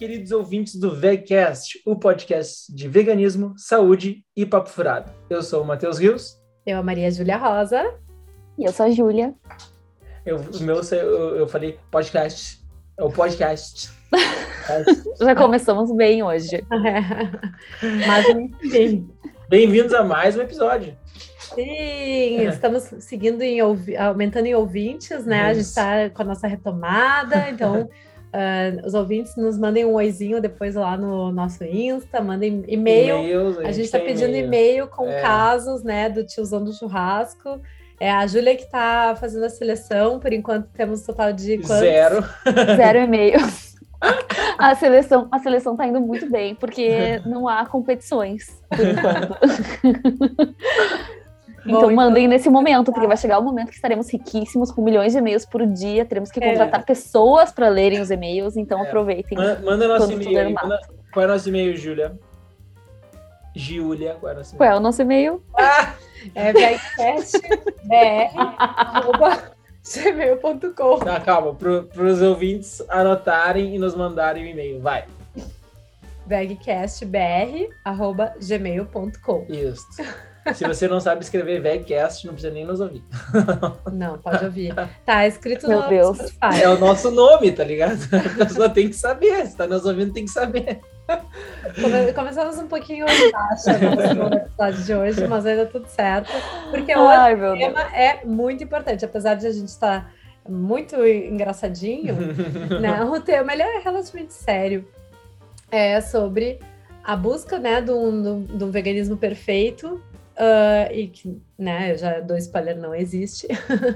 Queridos ouvintes do VegCast, o podcast de veganismo, saúde e papo furado. Eu sou o Matheus Rios. Eu, a Maria Júlia Rosa. E eu sou a Júlia. Eu, o meu, eu, eu falei podcast. É o podcast. Já começamos bem hoje. É. Mas bem. Bem-vindos a mais um episódio. Sim, estamos seguindo em aumentando em ouvintes, né? A gente está com a nossa retomada, então uh, os ouvintes nos mandem um oizinho depois lá no nosso Insta, mandem e-mail. A gente está pedindo e-mail com é. casos, né, do tiozão do churrasco. É a Júlia que está fazendo a seleção, por enquanto temos um total de quantos? Zero. Zero e-mail. A seleção, a seleção tá indo muito bem, porque não há competições, por enquanto. Então, Bom, mandem então... nesse momento, porque vai chegar o momento que estaremos riquíssimos com milhões de e-mails por dia. Teremos que é. contratar é. pessoas para lerem os e-mails, então é. aproveitem. Manda, manda nosso e-mail. Manda... Qual é o nosso e-mail, Júlia? Giulia, qual é o nosso e-mail? Qual é o nosso e-mail? Ah! É vegcastbr.gmail.com. Tá, calma, para os ouvintes anotarem e nos mandarem o e-mail. Vai. vegcastbr.gmail.com. Isso. Se você não sabe escrever VegCast, não precisa nem nos ouvir. Não, pode ouvir. Tá escrito Meu no Deus. Spotify. É o nosso nome, tá ligado? A pessoa tem que saber. Se tá nos ouvindo, tem que saber. Come começamos um pouquinho baixa no episódio de hoje, mas ainda tudo certo. Porque Ai, o tema Deus. é muito importante. Apesar de a gente estar tá muito engraçadinho, né? o tema ele é relativamente sério. É sobre a busca né, de um, de um veganismo perfeito uh, e que, né, já dou spoiler, não existe,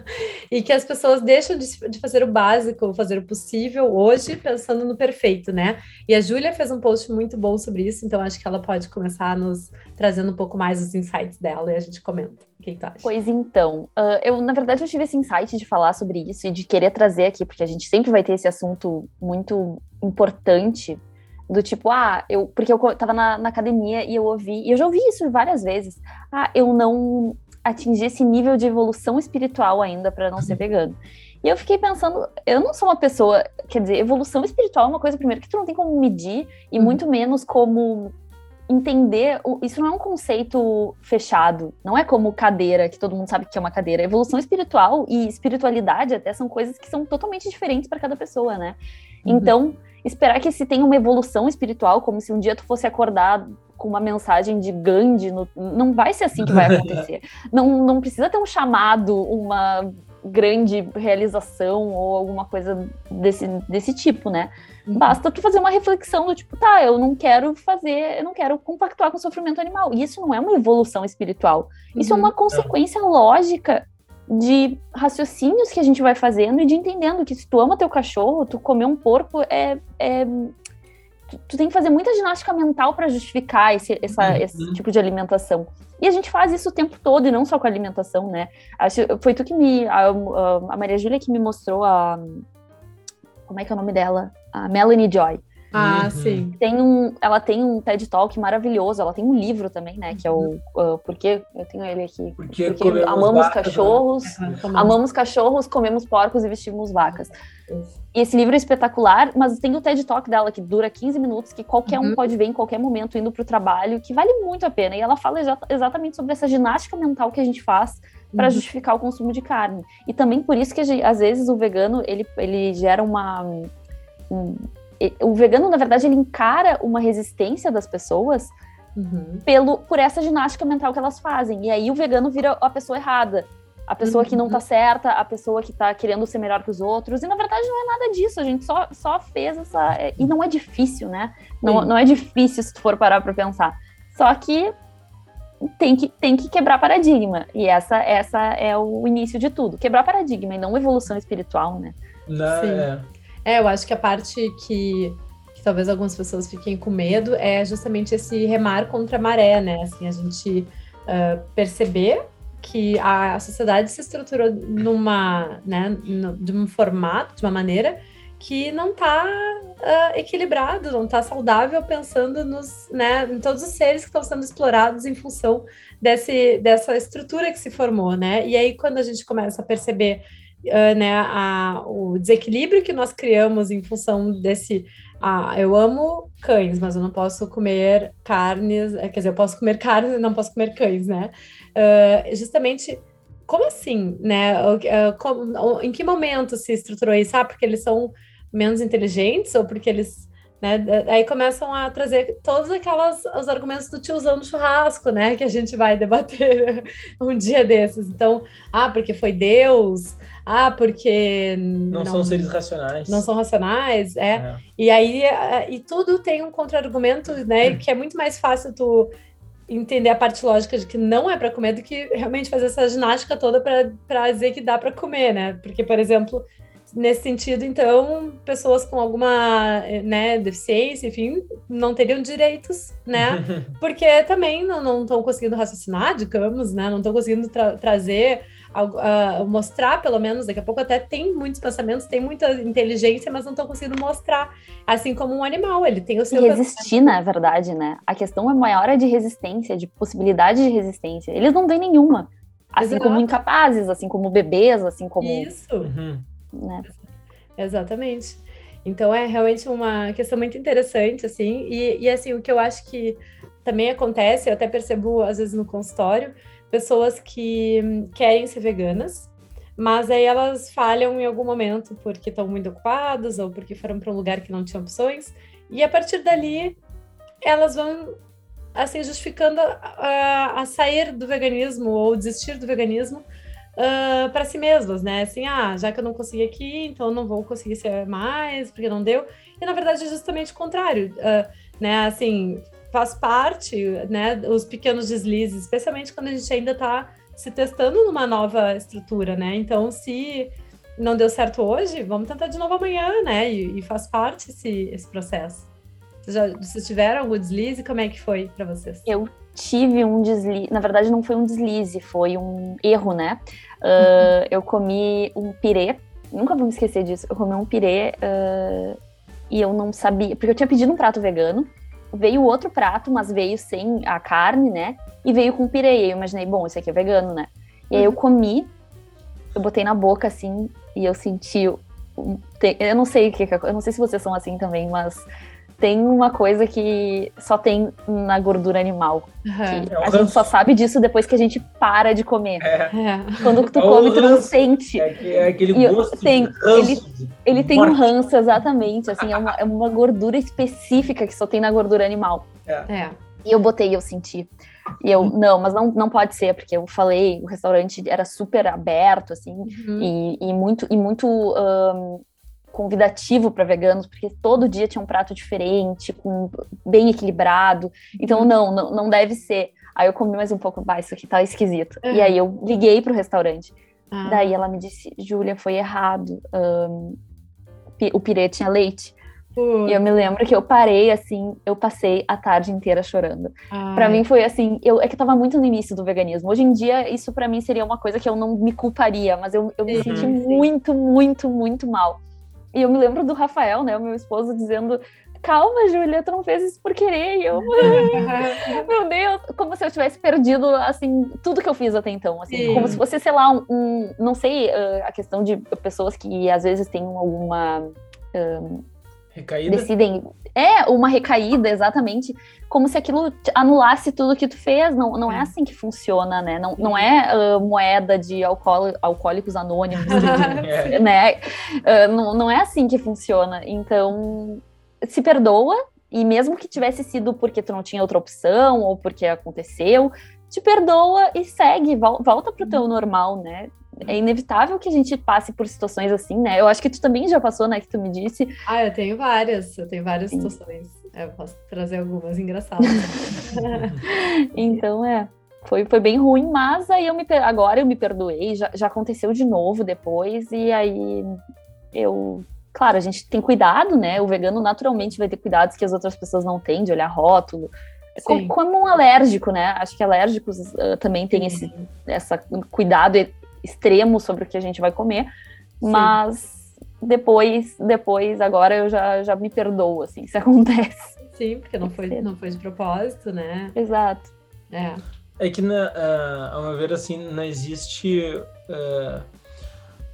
e que as pessoas deixam de, de, fazer o básico, fazer o possível hoje, pensando no perfeito, né? E a Júlia fez um post muito bom sobre isso, então acho que ela pode começar nos trazendo um pouco mais os insights dela e a gente comenta. O que, tu acha? Pois então, uh, eu, na verdade, eu tive esse insight de falar sobre isso e de querer trazer aqui, porque a gente sempre vai ter esse assunto muito importante do tipo, ah, eu. Porque eu tava na, na, academia e eu ouvi, e eu já ouvi isso várias vezes. Ah, eu não atingi esse nível de evolução espiritual ainda para não ser vegano. E eu fiquei pensando, eu não sou uma pessoa, quer dizer, evolução espiritual é uma coisa, primeiro, que tu não tem como medir, e uhum. muito menos como entender. Isso não é um conceito fechado, não é como cadeira, que todo mundo sabe que é uma cadeira. Evolução espiritual e espiritualidade até são coisas que são totalmente diferentes para cada pessoa, né? Uhum. Então esperar que se tenha uma evolução espiritual, como se um dia tu fosse acordar com uma mensagem de Gandhi, no... não vai ser assim que vai acontecer. não, não precisa ter um chamado, uma grande realização ou alguma coisa desse, desse tipo, né? Uhum. Basta tu fazer uma reflexão do tipo, tá, eu não quero fazer, eu não quero compactuar com o sofrimento animal. E isso não é uma evolução espiritual. Isso é uhum. é uma consequência lógica de raciocínios que a gente vai fazendo e de entendendo que se tu ama teu cachorro, tu comer um porco é, é tu, tu, tem que fazer muita ginástica mental para justificar esse, essa, uhum. esse tipo de alimentação. E a gente faz isso o tempo todo e não só com a alimentação, né? Acho, foi tu que me a, a Maria Júlia que me mostrou a como é que é o nome dela? A Melanie Joy. Ah, uhum. sim. Tem um, ela tem um TED Talk maravilhoso, ela tem um livro também, né? Que é o uh, Porque eu tenho ele aqui. Porque, porque amamos vacas, né? cachorros, né? amamos cachorros, comemos porcos e vestimos vacas. E esse livro é espetacular, mas tem o TED Talk dela, que dura 15 minutos, que qualquer uhum. um pode ver em qualquer momento indo para o trabalho, que vale muito a pena. E ela fala exatamente sobre essa ginástica mental que a gente faz para uhum. justificar o consumo de carne. E também por isso que às vezes o vegano ele, ele gera uma. Um, o vegano, na verdade, ele encara uma resistência das pessoas uhum. pelo, por essa ginástica mental que elas fazem. E aí o vegano vira a pessoa errada. A pessoa uhum. que não tá uhum. certa, a pessoa que tá querendo ser melhor que os outros. E na verdade não é nada disso. A gente só, só fez essa. É, e não é difícil, né? Não, não é difícil se tu for parar pra pensar. Só que tem que, tem que quebrar paradigma. E essa, essa é o início de tudo. Quebrar paradigma e não evolução espiritual, né? Não, Sim. É. É, eu acho que a parte que, que talvez algumas pessoas fiquem com medo é justamente esse remar contra a maré, né? Assim, a gente uh, perceber que a, sociedade se estruturou numa, né, no, de um formato, de uma maneira que não está uh, equilibrado, não está saudável, pensando nos, né, em todos os seres que estão sendo explorados em função desse, dessa estrutura que se formou, né? E aí, quando a gente começa a perceber uh, né, a, o desequilíbrio que nós criamos em função desse ah, eu amo cães, mas eu não posso comer carnes, eh, quer dizer, eu posso comer carnes e não posso comer cães, né? Uh, justamente, como assim, né? Como, em que momento se estruturou isso? Ah, porque eles são menos inteligentes ou porque eles né? Aí começam a trazer todos aquelas os argumentos do tiozão do churrasco, né? Que a gente vai debater um dia desses. Então, ah, porque foi Deus, ah, porque não, não são seres racionais. Não são racionais, é. é. E aí é, e tudo tem um contra-argumento, né? Hum. Que é muito mais fácil tu entender a parte lógica de que não é para comer do que realmente fazer essa ginástica toda para dizer que dá para comer, né? Porque, por exemplo, nesse sentido, então, pessoas com alguma né, deficiência, enfim, não teriam direitos, né? Porque também não estão conseguindo raciocinar, digamos, né? Não estão conseguindo tra trazer, uh, mostrar, pelo menos, daqui a pouco até tem muitos pensamentos, tem muita inteligência, mas não estão conseguindo mostrar. Assim como um animal, ele tem o seu. E resistir, na verdade, né? A questão é maior é de resistência, de possibilidade de resistência. Eles não têm nenhuma. Assim Exato. como incapazes, assim como bebês, assim como. Isso. Uhum né? Exatamente. Então é realmente uma questão muito interessante, assim, e, e assim, o que eu acho que também acontece, eu até percebo às vezes no consultório, pessoas que querem ser veganas, mas aí elas falham em algum momento porque estão muito ocupadas ou porque foram para um lugar que não tinha opções, e a partir dali elas vão assim justificando a, a sair do veganismo ou desistir do veganismo uh, para si mesmas, né? Assim, ah, já que eu não consegui aqui, então eu não vou conseguir ser mais, porque não deu. E na verdade é justamente o contrário, uh, né? Assim, faz parte, né? Os pequenos deslizes, especialmente quando a gente ainda está se testando numa nova estrutura, né? Então, se não deu certo hoje, vamos tentar de novo amanhã, né? E, e faz parte esse, esse processo. Vocês, já, vocês tiveram algum deslize? Como é que foi para vocês? Eu tive um deslize, na verdade não foi um deslize, foi um erro, né? Uh, eu comi um pirê, nunca vou me esquecer disso. Eu comi um pirê uh, e eu não sabia, porque eu tinha pedido um prato vegano, veio outro prato, mas veio sem a carne, né? E veio com pirê. E eu imaginei, bom, esse aqui é vegano, né? E aí eu uhum. comi, eu botei na boca assim, e eu senti. Eu não sei o que, eu não sei se vocês são assim também, mas tem uma coisa que só tem na gordura animal. Uhum. a gente só sabe disso depois que a gente para de comer. É. é. Quando tu é come, tu não sente. É, é aquele gosto tem, ele, ele tem um ranço, exatamente. Assim, é uma, é uma gordura específica que só tem na gordura animal. É. é. E eu botei, eu senti. E eu, não, mas não, não pode ser, porque eu falei, o restaurante era super aberto, assim, uhum. e, e, muito, e muito um, convidativo para veganos, porque todo dia tinha um prato diferente, com, bem equilibrado. Então, uhum. não, não, não deve ser. Aí eu comi mais um pouco, bah, isso aqui tá esquisito. Uhum. E aí eu liguei pro restaurante. Ah. Daí ela me disse, Júlia, foi errado. Um, o pirê tinha leite. Uhum. E eu me lembro que eu parei assim, eu passei a tarde inteira chorando. Para mim foi assim, eu é que eu tava muito no início do veganismo. Hoje em dia isso para mim seria uma coisa que eu não me culparia, mas eu, eu me senti muito, muito, muito mal. E eu me lembro do Rafael, né, o meu esposo, dizendo: calma, Júlia, tu não fez isso por querer. E eu, meu Deus, como se eu tivesse perdido, assim, tudo que eu fiz até então. Assim, Sim. como se fosse, sei lá, um, um não sei, a questão de pessoas que às vezes têm alguma. Recaída? Decidem. É, uma recaída, exatamente. Como se aquilo anulasse tudo que tu fez. Não, não é, é assim que funciona, né? Não, não é uh, moeda de alcoó alcoólicos anônimos, é. né? Uh, não, não é assim que funciona. Então, se perdoa. E mesmo que tivesse sido porque tu não tinha outra opção ou porque aconteceu, te perdoa e segue, volta pro teu normal, né? É inevitável que a gente passe por situações assim, né? Eu acho que tu também já passou, né? Que tu me disse. Ah, eu tenho várias, eu tenho várias Sim. situações. Eu posso trazer algumas engraçadas. então, é. Foi, foi bem ruim, mas aí eu me agora eu me perdoei, já, já aconteceu de novo depois, e aí eu. Claro, a gente tem cuidado, né? O vegano naturalmente vai ter cuidados que as outras pessoas não têm, de olhar rótulo. Como, como, um alérgico, né? Acho que alérgicos uh, também têm esse essa cuidado extremo sobre o que a gente vai comer, Sim. mas depois, depois, agora eu já, já me perdoo, assim, se acontece. Sim, porque não foi, não foi de propósito, né? Exato. É. É que, na, uh, ao meu ver, assim, não existe uh,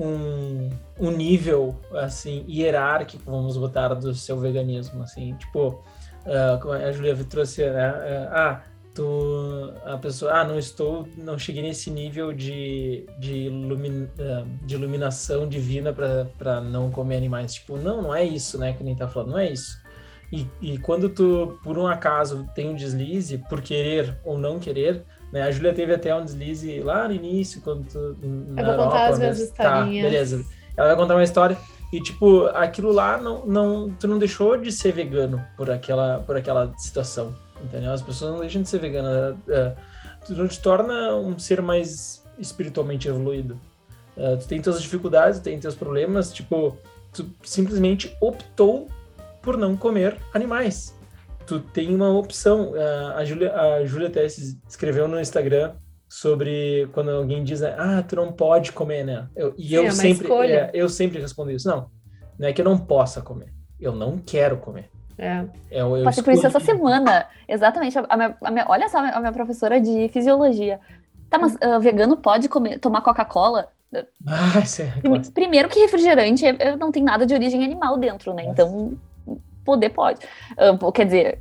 um, um nível, assim, hierárquico, vamos botar, do seu veganismo, assim, tipo, uh, a Julia trouxe, né? Uh, ah, tu, a pessoa, ah, não estou, não cheguei nesse nível de, de, ilumin, uh, de iluminação divina para não comer animais. Tipo, não, não é isso, né, que nem tá falando, não é isso. E, e quando tu, por um acaso, tem um deslize, por querer ou não querer, né? A Júlia teve até um deslize lá no início, quando tu, Eu vou Europa, contar as minhas historinhas. Tá, beleza. Ela vai contar uma história e, tipo, aquilo lá, não, não, tu não deixou de ser vegano por aquela, por aquela situação, entendeu? As pessoas não deixam de ser veganas. Uh, tu não te torna um ser mais espiritualmente evoluído. Uh, tu tem tuas dificuldades, tu tem teus problemas, tipo, tu simplesmente optou por não comer animais. Tu tem uma opção. Uh, a Júlia a Julia até escreveu no Instagram sobre quando alguém diz, ah, tu não pode comer, né? Eu, e Sim, eu é sempre, é, eu sempre respondo isso. Não, não é que eu não possa comer. Eu não quero comer. É. é eu, Passei por isso essa semana. Exatamente. A minha, a minha, olha só, a minha professora de fisiologia. Tá, mas uh, vegano pode comer, tomar Coca-Cola? Ah, é, Primeiro que refrigerante não tem nada de origem animal dentro, né? Então, poder pode. Uh, quer dizer,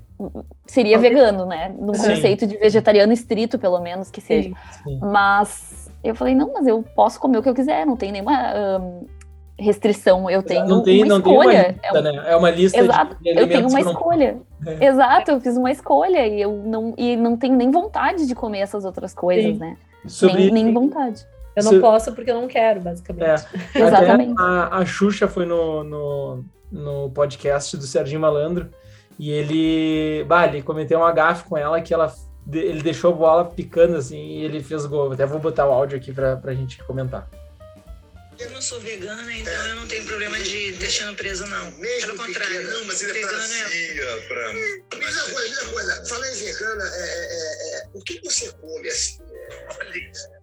seria pode. vegano, né? No Sim. conceito de vegetariano estrito, pelo menos, que seja. Sim. Mas eu falei, não, mas eu posso comer o que eu quiser, não tem nenhuma um, restrição, eu tenho não tem, uma não escolha. Tem uma lista, é, um... né? é uma lista Exato, de, eu tenho uma escolha. É. Exato, eu fiz uma escolha e eu não, e não tenho nem vontade de comer essas outras coisas, Sim. né? Sobre... Nem, nem vontade. Eu não Se... posso porque eu não quero, basicamente. É. Exatamente. A, a Xuxa foi no, no, no podcast do Serginho Malandro e ele, bah, ele cometeu um gafe com ela que ela ele deixou a bola picando assim e ele fez gol. Até vou botar o áudio aqui pra, pra gente comentar. Eu não sou vegana, então é. eu não tenho problema de deixar presa, não. Mesmo Pelo contrário. Não, mas ele é pra é... pra... Mesma coisa, mesma coisa. Fala em vegana, é, é, é, o que você come assim?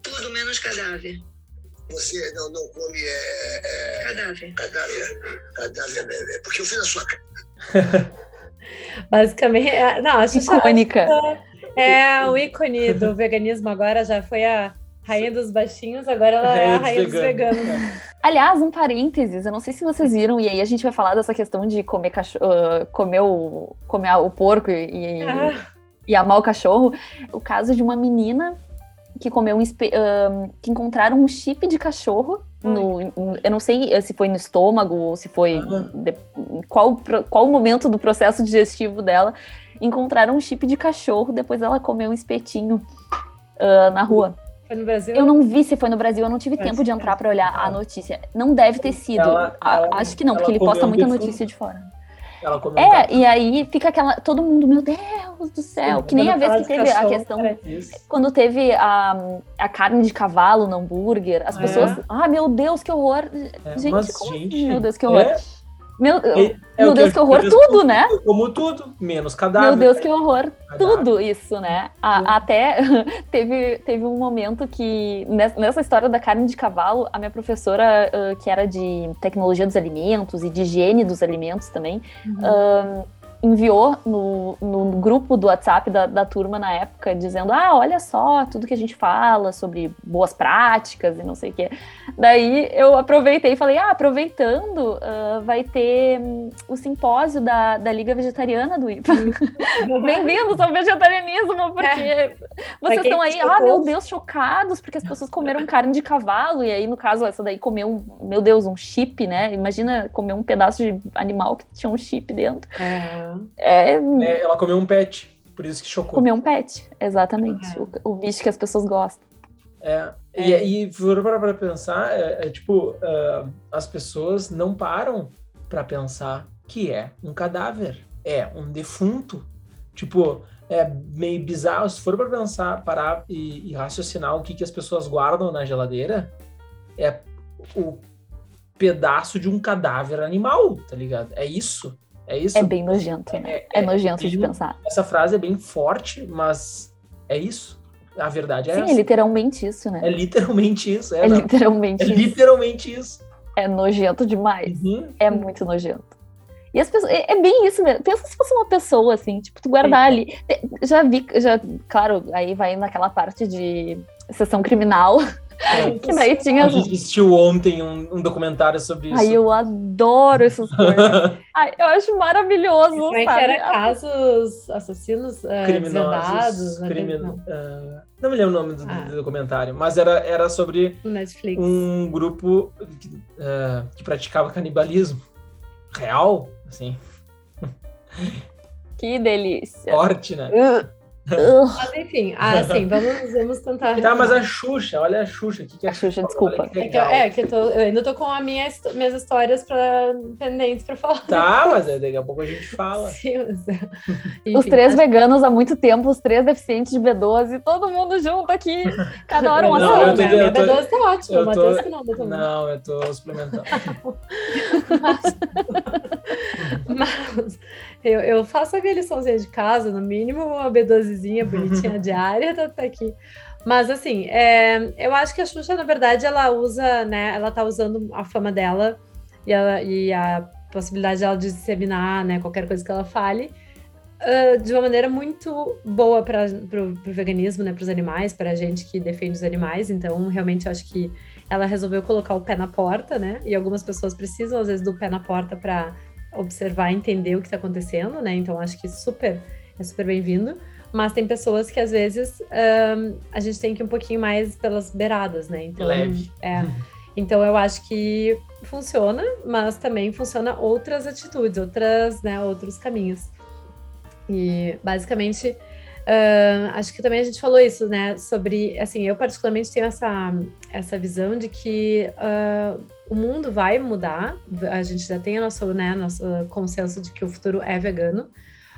Tudo menos cadáver. Você não, não come é, cadáver. Cadáver. Cadáver, é, porque eu fiz a sua Basicamente, não, acho icônica. É o ícone do veganismo agora já foi a rainha dos baixinhos, agora ela é a rainha dos veganos. Aliás, um parênteses, eu não sei se vocês viram, e aí a gente vai falar dessa questão de comer, cachorro, uh, comer, o, comer o porco e, ah. e amar o cachorro. O caso de uma menina que comeu um, uh, que encontraram um chip de cachorro no, eu não sei se foi no estômago ou se foi de, qual qual o momento do processo digestivo dela encontraram um chip de cachorro depois ela comeu um espetinho uh, na rua foi no Brasil? Eu não vi se foi no Brasil, eu não tive tempo de entrar para olhar a notícia. Não deve ter sido. Ela, ela, Acho que não, porque ele posta muita notícia de fora. é, e aí fica aquela. Todo mundo, meu Deus do céu. Que nem a vez que teve a questão. Quando teve a, a carne de cavalo no hambúrguer, as é. pessoas. Ah, meu Deus, que horror. É, gente, mas, como assim? gente, Meu Deus, que horror. É meu, é, é meu Deus, que, horror, tudo, né? Como tudo, menos cadáver. Meu Deus, que horror, tudo isso, né? A, até teve, teve um momento que, nessa história da carne de cavalo, a minha professora, uh, que era de tecnologia dos alimentos e de higiene dos alimentos também, uhum. uh, enviou no, no grupo do WhatsApp da, da turma na época, dizendo: Ah, olha só tudo que a gente fala sobre boas práticas e não sei o quê. Daí eu aproveitei e falei: Ah, aproveitando, uh, vai ter um, o simpósio da, da Liga Vegetariana do IPA. Bem-vindos ao vegetarianismo, porque é. vocês estão aí, ah, meu Deus, chocados, porque as pessoas comeram carne de cavalo, e aí, no caso, essa daí comeu, meu Deus, um chip, né? Imagina comer um pedaço de animal que tinha um chip dentro. É. É... é... ela comeu um pet, por isso que chocou. Comeu um pet, exatamente. É. O, o, bicho que as pessoas gostam. É, e, é. e para pensar, é, é tipo, uh, as pessoas não param para pensar que é um cadáver, é um defunto. Tipo, é meio bizarro. Se for para pensar, parar e, e, raciocinar o que, que as pessoas guardam na geladeira, é o pedaço de um cadáver animal, tá ligado? É isso. É isso? É bem nojento, né? É, é, é nojento é, de pensar. Essa frase é bem forte, mas é isso. A verdade é Sim, essa. é literalmente isso, né? É literalmente isso. É, é literalmente é isso. literalmente isso. É nojento demais. Uhum. É muito nojento. E as pessoas. É, é, bem isso mesmo. Pensa se fosse uma pessoa, assim, tipo, tu guardar ali. Já vi, já, claro, aí vai naquela parte de sessão criminal. Que daí tinha. A gente assistiu ontem um, um documentário sobre isso. Ai, eu adoro essas coisas. Ai, eu acho maravilhoso. Como é que era casos assassinos uh, criminosos? Né? Crimin... Uh, não me lembro o nome do, ah. do, documentário, mas era, era sobre Netflix. um grupo que, uh, que praticava canibalismo real, assim. Que delícia. Forte, né? Uh. Mas enfim, assim, vamos, vamos tentar. Tá, mas a Xuxa, olha a Xuxa. Que que é a Xuxa, desculpa. Que é, que eu, é, que eu, tô, eu, ainda tô com a minha, minhas histórias pra, pendentes pra falar. Tá, mas daqui a pouco a gente fala. Sim, mas, é. enfim, os três acho... veganos há muito tempo, os três deficientes de B12, todo mundo junto aqui, cada hora um assunto. A B12 tá ótimo, o Matheus que não, também. Não, eu tô suplementando. mas, mas eu, eu faço a minha liçãozinha de casa, no mínimo uma B12zinha bonitinha diária, tá, tá aqui. Mas assim, é, eu acho que a Xuxa, na verdade, ela usa, né? Ela tá usando a fama dela e, ela, e a possibilidade dela de disseminar, né, qualquer coisa que ela fale. Uh, de uma maneira muito boa para o veganismo, né, para os animais, para a gente que defende os animais. Então, realmente, eu acho que ela resolveu colocar o pé na porta, né? E algumas pessoas precisam, às vezes, do pé na porta para observar, entender o que está acontecendo, né? Então acho que super é super bem-vindo. Mas tem pessoas que às vezes um, a gente tem que ir um pouquinho mais pelas beiradas, né? Então Leve. é. Então eu acho que funciona, mas também funciona outras atitudes, outras, né, outros caminhos. E basicamente uh, acho que também a gente falou isso, né? Sobre assim, eu particularmente tenho essa essa visão de que uh, o mundo vai mudar, a gente já tem o nosso, né, nosso consenso de que o futuro é vegano,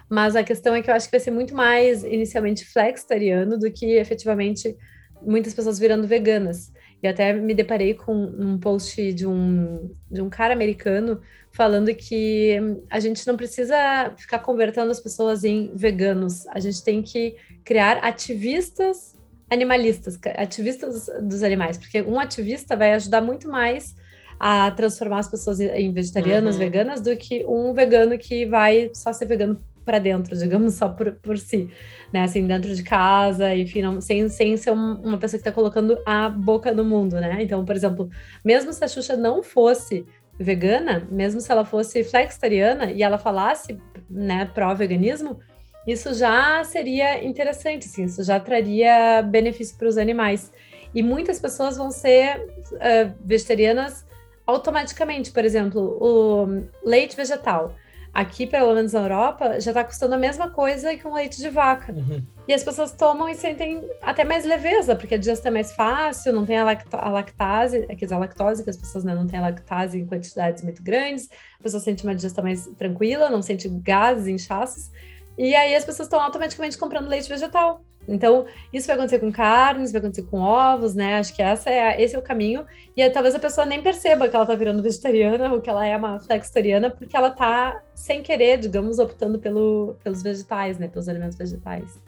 mas a questão é que eu acho que vai ser muito mais inicialmente flexitariano do que efetivamente muitas pessoas virando veganas. E até me deparei com um post de um, de um cara americano falando que a gente não precisa ficar convertendo as pessoas em veganos, a gente tem que criar ativistas animalistas, ativistas dos animais, porque um ativista vai ajudar muito mais a transformar as pessoas em vegetarianas, uhum. veganas, do que um vegano que vai só ser vegano para dentro, digamos, só por, por si, né? Assim, dentro de casa, enfim, não, sem, sem ser uma pessoa que está colocando a boca no mundo, né? Então, por exemplo, mesmo se a Xuxa não fosse vegana, mesmo se ela fosse flexitariana e ela falasse, né, pró-veganismo, isso já seria interessante, assim, isso já traria benefício para os animais. E muitas pessoas vão ser uh, vegetarianas automaticamente, por exemplo, o leite vegetal. Aqui, pelo menos na Europa, já está custando a mesma coisa que um leite de vaca. Uhum. E as pessoas tomam e sentem até mais leveza, porque a digestão é mais fácil, não tem a, lacto a lactase, quer dizer, a lactose, que as pessoas né, não têm a lactase em quantidades muito grandes, a pessoa sente uma digestão mais tranquila, não sente gases, inchaços. E aí as pessoas estão automaticamente comprando leite vegetal. Então, isso vai acontecer com carnes, vai acontecer com ovos, né? Acho que essa é, esse é o caminho. E aí, talvez a pessoa nem perceba que ela tá virando vegetariana ou que ela é uma flexitariana, porque ela tá, sem querer, digamos, optando pelo, pelos vegetais, né? Pelos alimentos vegetais.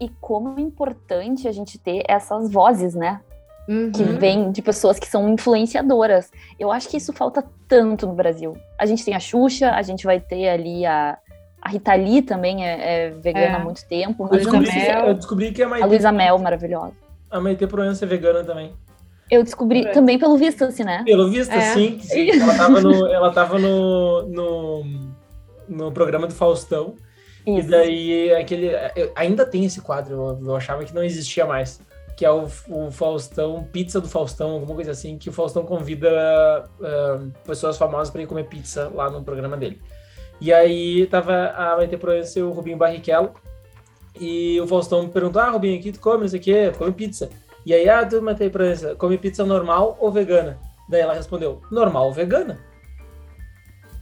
E como é importante a gente ter essas vozes, né? Uhum. Que vêm de pessoas que são influenciadoras. Eu acho que isso falta tanto no Brasil. A gente tem a Xuxa, a gente vai ter ali a, a Rita Lee também é, é vegana é. há muito tempo. Eu descobri, que, eu descobri que a Maite... A Luísa Mel, maravilhosa. A Maite Proença é vegana também. Eu descobri é. também pelo visto, assim, né? Pelo visto, é. sim. sim. Ela tava, no, ela tava no, no, no programa do Faustão. Isso. E daí, aquele... Ainda tem esse quadro, eu, eu achava que não existia mais. Que é o, o Faustão, Pizza do Faustão, alguma coisa assim, que o Faustão convida uh, pessoas famosas para ir comer pizza lá no programa dele. E aí tava a Maite Proença e o Rubinho Barrichello. E o Faustão perguntou: Ah, Rubinho, aqui tu come isso aqui? Come pizza. E aí, ah, tu, Maite Proença, come pizza normal ou vegana? Daí ela respondeu: Normal ou vegana?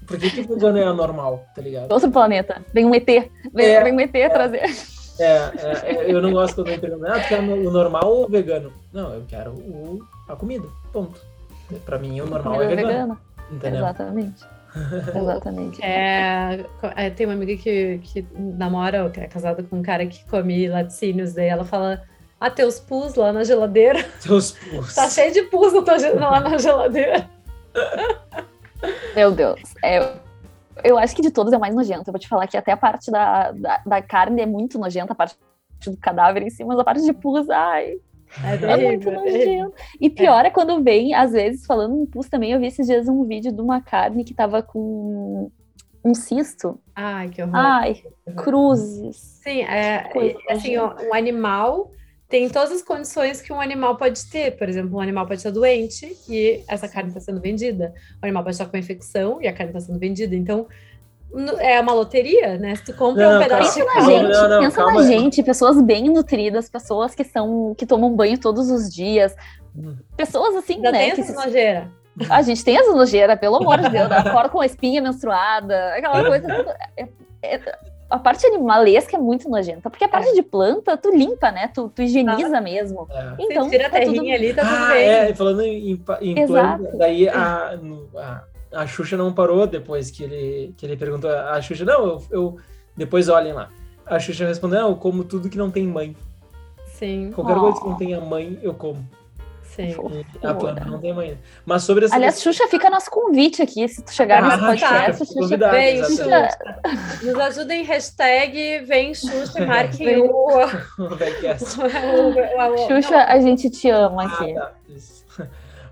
Por que, que vegana é a normal, tá ligado? Outro planeta. Vem um ET. Vem, é, vem um ET é, trazer. É, é, é, eu não gosto quando me perguntam, ah, tu quer o normal ou o vegano? Não, eu quero o, a comida, ponto. Pra mim, o normal é vegano. Vegana. Entendeu? Exatamente. Exatamente. É, é, tem uma amiga que, que namora, que é casada com um cara que come laticínios, daí ela fala. Ah, teus pus lá na geladeira. Teus pus. tá cheio de pus lá na geladeira. Meu Deus. É, eu acho que de todos é o mais nojento. Eu vou te falar que até a parte da, da, da carne é muito nojenta, a parte do cadáver em si, mas a parte de pus, ai. É, é muito nojento. E pior é. é quando vem, às vezes, falando em pus também, eu vi esses dias um vídeo de uma carne que tava com um cisto. Ai, que horror. Ai, cruzes. Sim, é, assim, ó, um animal tem todas as condições que um animal pode ter. Por exemplo, um animal pode estar doente e essa carne está sendo vendida. O animal pode estar com infecção e a carne está sendo vendida. Então, é uma loteria, né? Se tu compra não, um pedaço pensa de na gente, não, não, pensa calma. na gente, pessoas bem nutridas, pessoas que são que tomam banho todos os dias, pessoas assim, Já né? Tem essa se... nojeira. A gente tem essa nojeira, pelo amor de Deus, acorda com a espinha menstruada, aquela coisa. Tudo, é, é, a parte animalesca é muito nojenta, porque a parte é. de planta tu limpa, né? Tu, tu higieniza ah, mesmo. É. Então, Você tira a terrinha tá tudo... ali, tá tudo ah, bem. É, falando em, em planta, daí a, a, a Xuxa não parou depois que ele, que ele perguntou. A Xuxa, não, eu, eu depois olhem lá. A Xuxa respondeu, não, eu como tudo que não tem mãe. Sim. Qualquer oh. coisa que não tenha mãe, eu como. Sim. A planta não tem mãe. Mas sobre essa Aliás, Xuxa, fica nosso convite aqui. Se tu chegar ah, nesse podcast, tá. Xuxa, vem, Xuxa. Nos ajudem, hashtag vem Xuxa e marquem o... o. Xuxa, a gente te ama ah, aqui. Tá.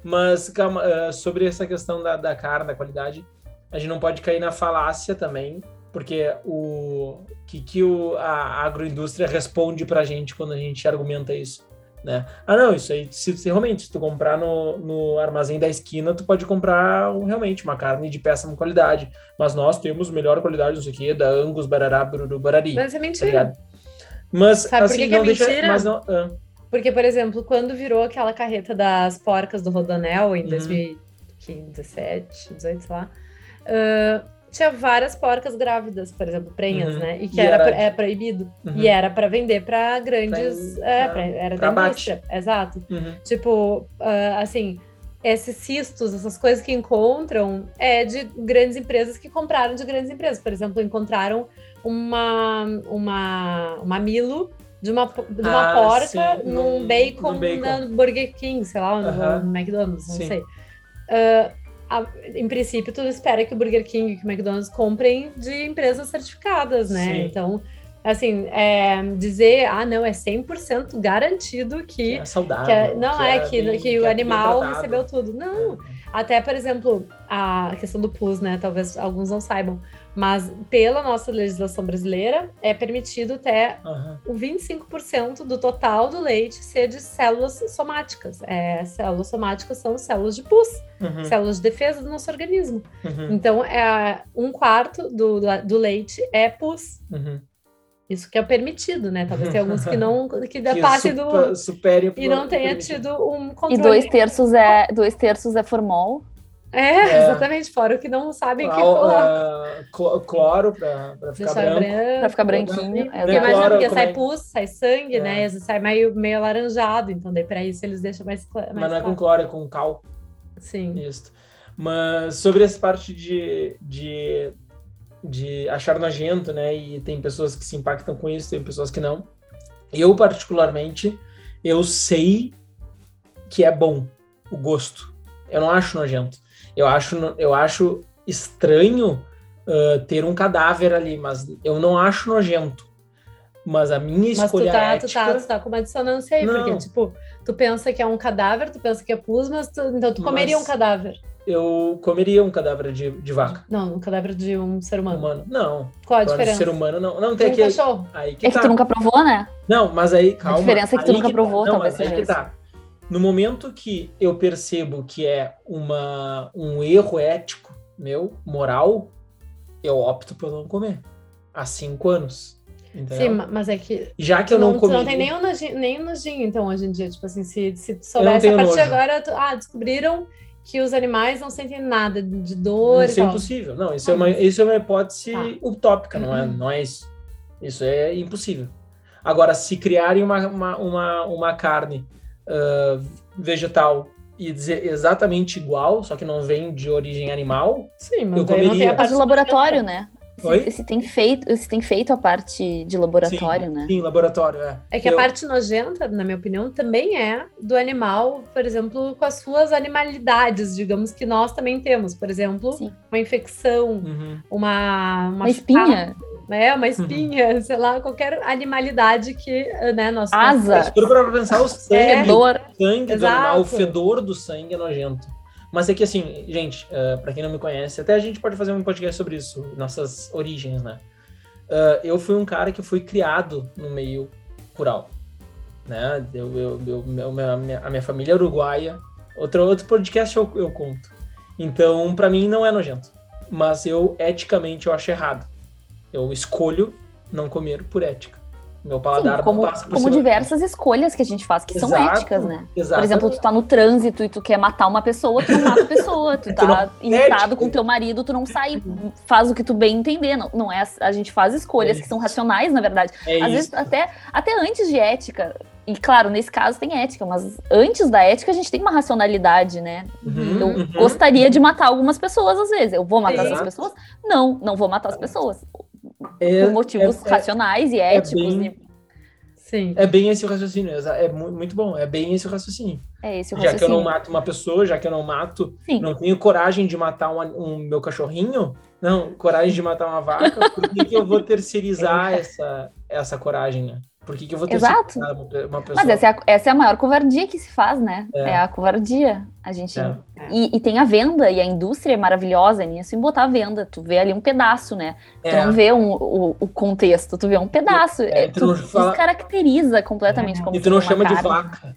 Mas, calma, uh, sobre essa questão da, da carne, da qualidade, a gente não pode cair na falácia também, porque o que, que o, a agroindústria responde pra gente quando a gente argumenta isso? Né? Ah, não, isso aí, se, se realmente, se tu comprar no, no armazém da esquina, tu pode comprar realmente uma carne de péssima qualidade. Mas nós temos melhor qualidade, não sei o quê, da Angus, Barará, Bururu, Barari. Mas é mentira. Tá mas, Sabe assim, por que, que é deixa, mentira? Não, ah. Porque, por exemplo, quando virou aquela carreta das porcas do Rodonel em uhum. 2017, 18, sei lá, uh, tinha várias porcas grávidas, por exemplo, prenhas, uhum. né? E que e era, era... é proibido. Uhum. E era para vender para grandes. Pra, é, pra, era pra da indústria. Exato. Uhum. Tipo, uh, assim, esses cistos, essas coisas que encontram, é de grandes empresas que compraram de grandes empresas. Por exemplo, encontraram uma, uma, uma Milo de uma, de uma ah, porca sim, num, bacon, no bacon no Burger King, sei lá, no, no McDonald's, não sim. sei. Uh, a, em princípio, tu espera que o Burger King e que o McDonald's comprem de empresas certificadas, né? Sim. Então, assim, é, dizer, ah, não, é 100% garantido que... que é saudável. Que é, não, é, que, bem, que, o é animal recebeu tudo. Não, até, por exemplo, a questão do PUS, né? Talvez alguns não saibam. Mas pela nossa legislação brasileira, é permitido até uhum. o 25% do total do leite ser de células somáticas. É, células somáticas são células de pus, uhum. células de defesa do nosso organismo. Uhum. Então, é, um quarto do, do leite é pus. Isso que é permitido, né? Talvez tenha alguns que não que, que passe do supere e não tenha tido um controle. E dois terços é dois terços é formol é, é, exatamente, fora o que não sabem que uh, cloro para ficar branco. branco. Para ficar branquinho. É, porque imagina, porque sai pus, sai sangue, né? é. né? Sai meio, meio alaranjado, então daí para isso eles deixam mais, mais Mas não é com cloro, é com cal. Sim. Isso. Mas sobre essa parte de, de, de achar nojento, né? E tem pessoas que se impactam com isso, tem pessoas que não. Eu, particularmente, eu sei que é bom o gosto. Eu não acho nojento. Eu acho, eu acho estranho uh, ter um cadáver ali, mas eu não acho nojento. Mas a minha escolha mas tu tá, ética... tu tá, tu tá com uma dissonância aí, não. porque, tipo, tu pensa que é um cadáver, tu pensa que é pus, mas tu, então tu comeria mas um cadáver. Eu comeria um cadáver de, de vaca. Não, um cadáver de um ser humano. humano. Não. Qual a diferença? ser humano, não. Não, tem um aqui. cachorro. Aí que é tá. que tu nunca provou, né? Não, mas aí, calma. A diferença é que tu nunca que tá. provou, tá. talvez não, mas seja aí que tá. No momento que eu percebo que é uma, um erro ético meu, moral, eu opto por não comer. Há cinco anos. Entendeu? Sim, mas é que. Já que eu não, não comi. não tem nem um, nojinho, nem um nojinho, então, hoje em dia. Tipo assim, se, se soubesse a partir de agora. Tu, ah, descobriram que os animais não sentem nada de dor. Isso é impossível. Não, isso, ah, é, uma, isso é uma hipótese tá. utópica, não, é, uhum. não é isso. Isso é impossível. Agora, se criarem uma, uma, uma, uma carne uh, vegetal e dizer exatamente igual, só que não vem de origem animal, sim, mas eu comeria. Não tem a parte do laboratório, né? Oi? Se, tem feito, se tem feito a parte de laboratório, sim, né? Sim, laboratório, é. É que eu... a parte nojenta, na minha opinião, também é do animal, por exemplo, com as suas animalidades, digamos, que nós também temos. Por exemplo, sim. uma infecção, uhum. uma, uma, uma espinha. né? Uma espinha, uhum. sei lá, qualquer animalidade que, né, nós Asa. Para pensar o sangue, é. o sangue do animal, o fedor do sangue é nojento. Mas é que assim, gente, uh, para quem não me conhece, até a gente pode fazer um podcast sobre isso, nossas origens, né? Uh, eu fui um cara que fui criado no meio rural, né? Eu, eu, eu, a, minha, a minha família é uruguaia. Outro, outro podcast eu, eu conto. Então, para mim não é nojento, mas eu eticamente eu acho errado. Eu escolho não comer por ética. Meu paladar Sim, como, passa por Como diversas escolhas que a gente faz, que Exato, são éticas, né? Exatamente. Por exemplo, tu tá no trânsito e tu quer matar uma pessoa, tu não mata a pessoa. Tu tá irritado com teu marido, tu não sai, faz o que tu bem entender. Não, não é, a gente faz escolhas é que são racionais, na verdade. É Às isso. vezes, até, até antes de ética, e claro, nesse caso tem ética, mas antes da ética a gente tem uma racionalidade, né? Uhum, eu uhum. gostaria de matar algumas pessoas às vezes. Eu vou matar essas pessoas? Não, não vou matar as pessoas. É, por motivos é, é racionais e é éticos. Bem, Sim. É bem esse o raciocínio, é muito bom, é bem esse o raciocínio. É esse o raciocínio. Já que eu não mato uma pessoa, já que eu não mato, Sim. não tenho coragem de matar um, um, meu cachorrinho, não, coragem de matar uma vaca, por que, que eu vou terceirizar essa, essa coragem, né? Por que, que eu vou ter Exato. uma pessoa? Mas essa é, a, essa é a maior covardia que se faz, né? É, é a covardia. A gente. É. E, e, tem a venda, e a indústria é maravilhosa nisso em botar a venda. Tu vê ali um pedaço, né? Tu é. não vê um, o, o, contexto, tu vê um pedaço. É, tu, tu fala... descaracteriza completamente como E tu não chama carne. de vaca.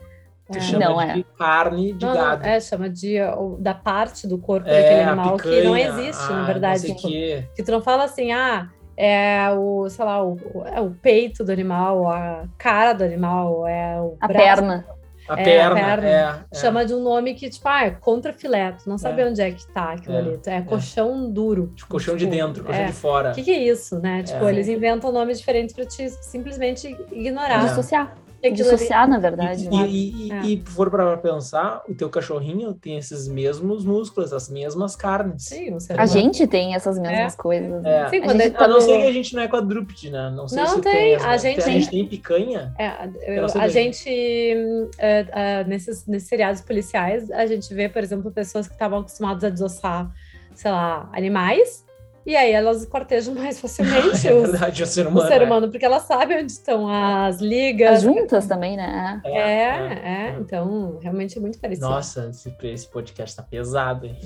Tu chama não, de carne de não, gado. Não, é, chama de da parte do corpo daquele animal picanha, que não existe, a, na verdade. Que... que tu não fala assim, ah é o, sei lá, o, é o peito do animal, a cara do animal, é o a braço, perna. A, é, perna, a perna, é, é. Chama de um nome que, tipo, ah, é contra filé. Tu não sabe é. onde é que tá aquilo é, ali. É, é. colchão duro. Tipo, colchão tipo, de dentro, colchão de fora. O que, que, é isso, né? Tipo, eles inventam nomes diferentes pra te simplesmente ignorar. Dissociar dissociar, na verdade. E, e, é. e, for para pensar, o teu cachorrinho tem esses mesmos músculos, as mesmas carnes. Sim, a gente tem essas mesmas é. coisas. Né? É. Sim, a, gente, tá a não ser que a gente não é quadrúpede, né? Não sei não se tem. tem a, gente, a gente tem picanha. É, eu, a gente, uh, uh, nesses, nesses seriados policiais, a gente vê, por exemplo, pessoas que estavam acostumadas a desossar, sei lá, animais e aí elas cortejam mais facilmente é os, verdade, o ser humano. O ser humano, é. porque elas sabem onde estão as ligas. As juntas também, né? É, é, é, é. então realmente é muito parecido. Nossa, esse, esse podcast tá pesado, hein?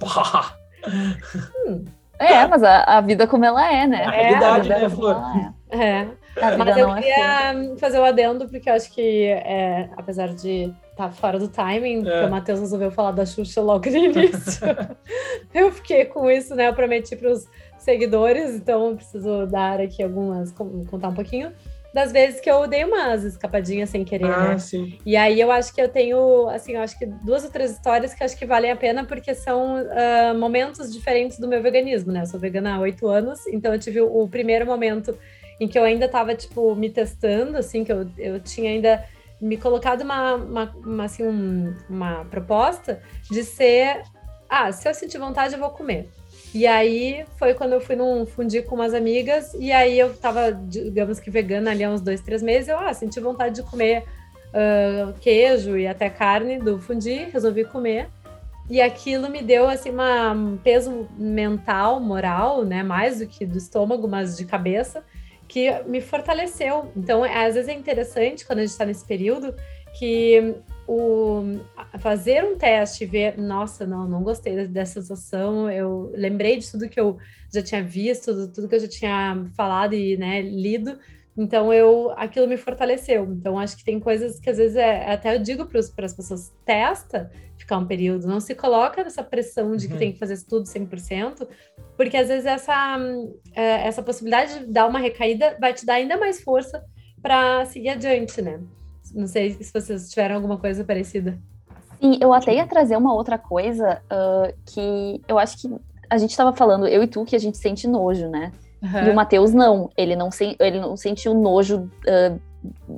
Hum. É, mas a, a, vida como ela é, né? É a realidade, né, Flor? É. Mas eu queria fazer o adendo, porque eu acho que, apesar de tá fora do timing, porque é. o Matheus resolveu falar da Xuxa logo no início. eu fiquei com isso, né? Eu prometi para os seguidores, então preciso dar aqui algumas, contar um pouquinho das vezes que eu dei umas escapadinhas sem querer, ah, né? Sim. E aí eu acho que eu tenho, assim, eu acho que duas ou três histórias que acho que valem a pena porque são uh, momentos diferentes do meu veganismo, né? Eu sou vegana há oito anos, então eu tive o, o primeiro momento em que eu ainda estava tipo, me testando, assim, que eu, eu tinha ainda me colocado uma, uma, uma assim, um, uma proposta de ser, ah, se eu sentir vontade, eu vou comer. E aí foi quando eu fui num fundir com umas amigas, e aí eu tava, digamos que vegana ali há uns dois, três meses, eu ah, senti vontade de comer uh, queijo e até carne do fundir, resolvi comer. E aquilo me deu assim um peso mental, moral, né? Mais do que do estômago, mas de cabeça que me fortaleceu. Então, às vezes é interessante quando a gente está nesse período que o fazer um teste e ver, nossa, não, não gostei dessa sensação, eu lembrei de tudo que eu já tinha visto, tudo que eu já tinha falado e né, lido, então eu aquilo me fortaleceu. Então acho que tem coisas que às vezes é, até eu digo para as pessoas, testa ficar um período, não se coloca nessa pressão de que uhum. tem que fazer tudo 100%, porque às vezes essa é, essa possibilidade de dar uma recaída vai te dar ainda mais força para seguir adiante, né? Não sei se vocês tiveram alguma coisa parecida. Sim, eu até ia trazer uma outra coisa uh, que eu acho que a gente estava falando, eu e tu, que a gente sente nojo, né? Uhum. E o Matheus não, ele não, se, ele não sente o nojo uh,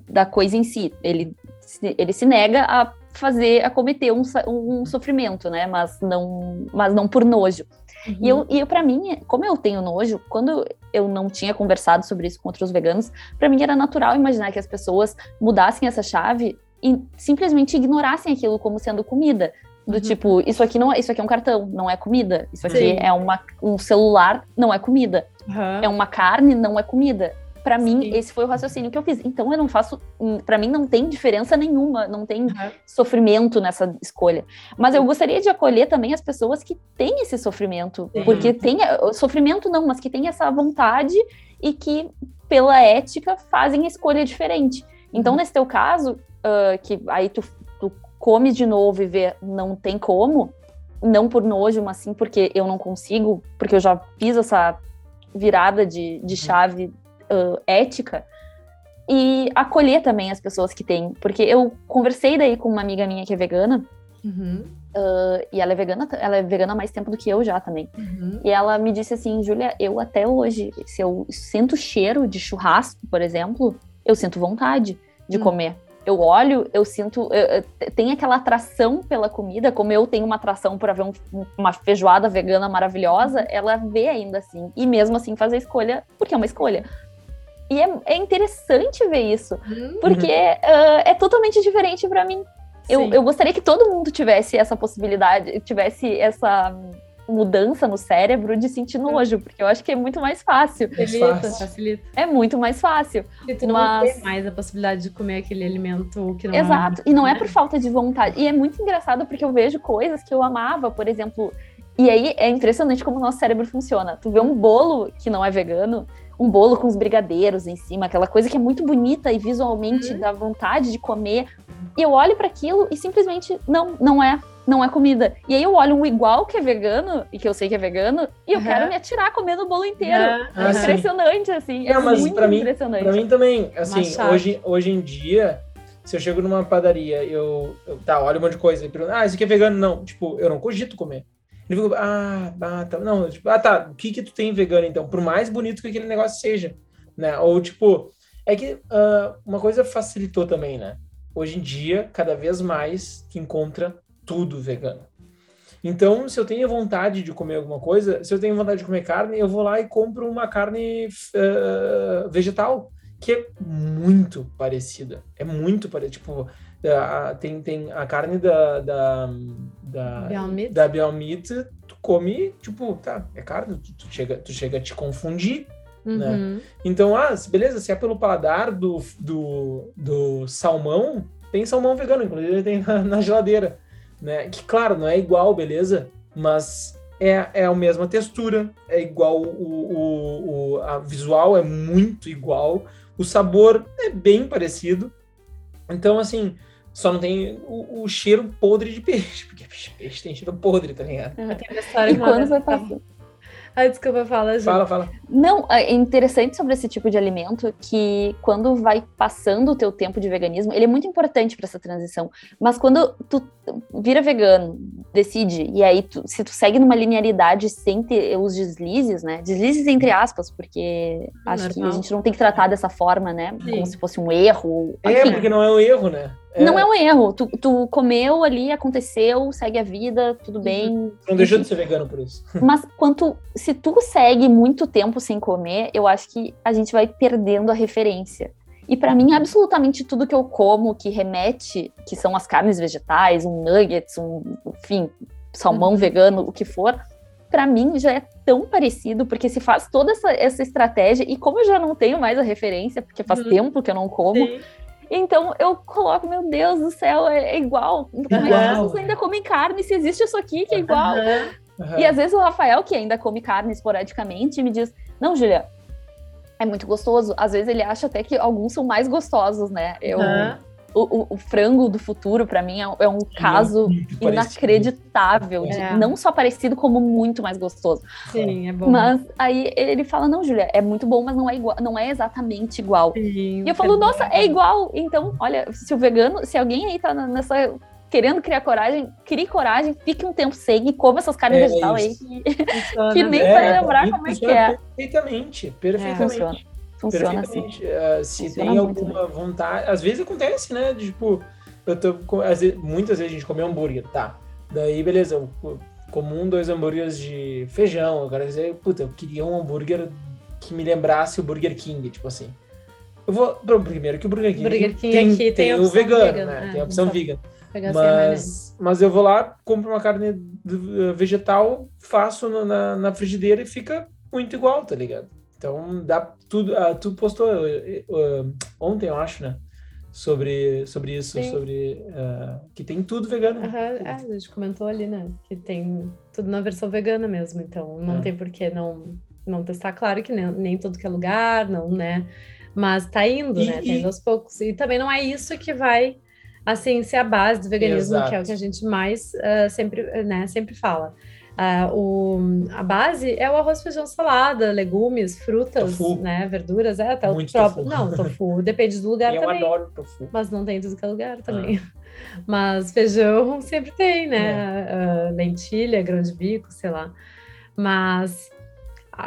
da coisa em si. Ele, ele se nega a fazer, a cometer um, um sofrimento, né? Mas não, mas não por nojo. Uhum. E eu, e para mim, como eu tenho nojo, quando eu não tinha conversado sobre isso com outros veganos, para mim era natural imaginar que as pessoas mudassem essa chave e simplesmente ignorassem aquilo como sendo comida. Do uhum. tipo, isso aqui não é, isso aqui é um cartão, não é comida. Isso aqui Sim. é uma, um celular, não é comida. Uhum. É uma carne, não é comida. Para mim, esse foi o raciocínio que eu fiz. Então eu não faço, hum, para mim não tem diferença nenhuma, não tem uhum. sofrimento nessa escolha. Mas eu gostaria de acolher também as pessoas que têm esse sofrimento, porque tem sofrimento não, mas que têm essa vontade e que pela ética fazem a escolha diferente. Então uhum. nesse teu caso, uh, que aí tu come de novo e vê não tem como, não por nojo, mas sim porque eu não consigo, porque eu já fiz essa virada de, de uhum. chave uh, ética e acolher também as pessoas que têm. Porque eu conversei daí com uma amiga minha que é vegana. Uhum. Uh, e ela é vegana, ela é vegana há mais tempo do que eu já também. Uhum. E ela me disse assim, Júlia, eu até hoje, se eu sinto cheiro de churrasco, por exemplo, eu sinto vontade de uhum. comer. Eu olho, eu sinto, eu, eu, tem aquela atração pela comida, como eu tenho uma atração por haver um, uma feijoada vegana maravilhosa, ela vê ainda assim. E mesmo assim faz a escolha, porque é uma escolha. E é, é interessante ver isso, uhum. porque uh, é totalmente diferente para mim. Eu, eu gostaria que todo mundo tivesse essa possibilidade, tivesse essa mudança no cérebro de sentir nojo, porque eu acho que é muito mais fácil. Facilita, facilita. É muito mais fácil. E tu não mas... tem mais a possibilidade de comer aquele alimento que não é Exato. É e não é por falta de vontade. E é muito engraçado porque eu vejo coisas que eu amava, por exemplo. E aí é impressionante como o nosso cérebro funciona. Tu vê um bolo que não é vegano, um bolo com os brigadeiros em cima, aquela coisa que é muito bonita e visualmente uhum. dá vontade de comer. E eu olho para aquilo e simplesmente não, não é, não é comida. E aí eu olho um igual que é vegano e que eu sei que é vegano e eu uhum. quero me atirar comendo o bolo inteiro. Uhum. É impressionante assim, é, é mas muito pra mim, impressionante. Para mim também, assim, hoje, hoje em dia se eu chego numa padaria, eu, eu tá, olho um monte de coisa e pergunto, ah, isso aqui é vegano? Não, tipo, eu não cogito comer. Ele ficou, ah, ah, tá. Não, tipo, ah, tá. O que que tu tem vegano, então? Por mais bonito que aquele negócio seja, né? Ou, tipo, é que uh, uma coisa facilitou também, né? Hoje em dia, cada vez mais, tu encontra tudo vegano. Então, se eu tenho vontade de comer alguma coisa, se eu tenho vontade de comer carne, eu vou lá e compro uma carne uh, vegetal, que é muito parecida. É muito parecida. Tipo, tem, tem a carne da, da, da, Beyond da tu come, tipo, tá, é carne, tu, tu chega, tu chega a te confundir, né? uhum. né? Então, ah, beleza, se é pelo paladar do, do, do salmão, tem salmão vegano, inclusive tem na, na, geladeira, né? Que, claro, não é igual, beleza? Mas é, é a mesma textura, é igual, o, o, o a visual é muito igual, o sabor é bem parecido. Então, assim, só não tem o, o, cheiro podre de peixe, porque peixe tem cheiro podre, tá ligado? e quando vai passar? Ai, desculpa, fala, gente. Fala, fala. Não, é interessante sobre esse tipo de alimento que quando vai passando o teu tempo de veganismo, ele é muito importante para essa transição. Mas quando tu vira vegano, decide, e aí tu, se tu segue numa linearidade sem ter os deslizes, né? Deslizes entre aspas, porque acho Normal. que a gente não tem que tratar dessa forma, né? Sim. Como se fosse um erro. É, enfim. porque não é um erro, né? É. Não é um erro. Tu, tu, comeu ali, aconteceu, segue a vida, tudo uhum. bem. Não deixou de ser vegano por isso. Mas quanto, se tu segue muito tempo sem comer, eu acho que a gente vai perdendo a referência. E para mim, absolutamente tudo que eu como que remete, que são as carnes vegetais, um nuggets, um, enfim, salmão uhum. vegano, o que for, para mim já é tão parecido, porque se faz toda essa, essa estratégia, e como eu já não tenho mais a referência, porque faz uhum. tempo que eu não como, Sim. Então eu coloco, meu Deus do céu, é, é igual. Como é que pessoas ainda comem carne se existe isso aqui que é igual? Uhum. Uhum. E às vezes o Rafael, que ainda come carne esporadicamente, me diz: Não, Julia, é muito gostoso. Às vezes ele acha até que alguns são mais gostosos, né? Eu. Uhum o, o, o, frango do futuro, para mim, é, é, um caso é inacreditável. De, é. Não só parecido, como muito mais gostoso. Sim, é bom. Mas aí ele fala: não, Julia, é muito bom, mas não é igual, não é exatamente igual. Sim, e eu falo, nossa, é igual. Então, olha, se o vegano, se alguém aí tá nessa querendo criar coragem, crie coragem, fique um tempo sem e coma essas carnes é vegetais aí, que, que nem vai lembrar como é que é. Perfeitamente, perfeitamente. Funciona assim. Uh, se Funciona tem alguma bem. vontade. Às vezes acontece, né? De, tipo, eu tô. Às vezes, muitas vezes a gente come hambúrguer, tá. Daí, beleza, eu como um, dois hambúrgueres de feijão. Eu quero dizer, puta, eu queria um hambúrguer que me lembrasse o Burger King, tipo assim. Eu vou. Primeiro que o Burger King, Burger King tem, tem, tem, o vegano, vegano, né? É, tem a opção vegan. pegar mas, mas eu vou lá, compro uma carne vegetal, faço na, na frigideira e fica muito igual, tá ligado? Então, dá tudo. Uh, tu postou uh, ontem, eu acho, né? Sobre, sobre isso, Sim. sobre uh, que tem tudo vegano. Uhum. É, a gente comentou ali, né? Que tem tudo na versão vegana mesmo, então não é. tem por que não, não testar. Claro que nem, nem tudo que é lugar, não, né? Mas tá indo, e, né? Tá indo aos poucos. E também não é isso que vai, assim, ser a base do veganismo, Exato. que é o que a gente mais uh, sempre, né, sempre fala. Uh, o, a base é o arroz, feijão, salada, legumes, frutas, tofu. né, verduras, é até Muito o próprio. Tofu. Não, tofu depende do lugar eu também. Eu adoro tofu. Mas não tem tudo que é lugar também. Ah. Mas feijão sempre tem, né? É. Uh, lentilha, grão de bico, sei lá. Mas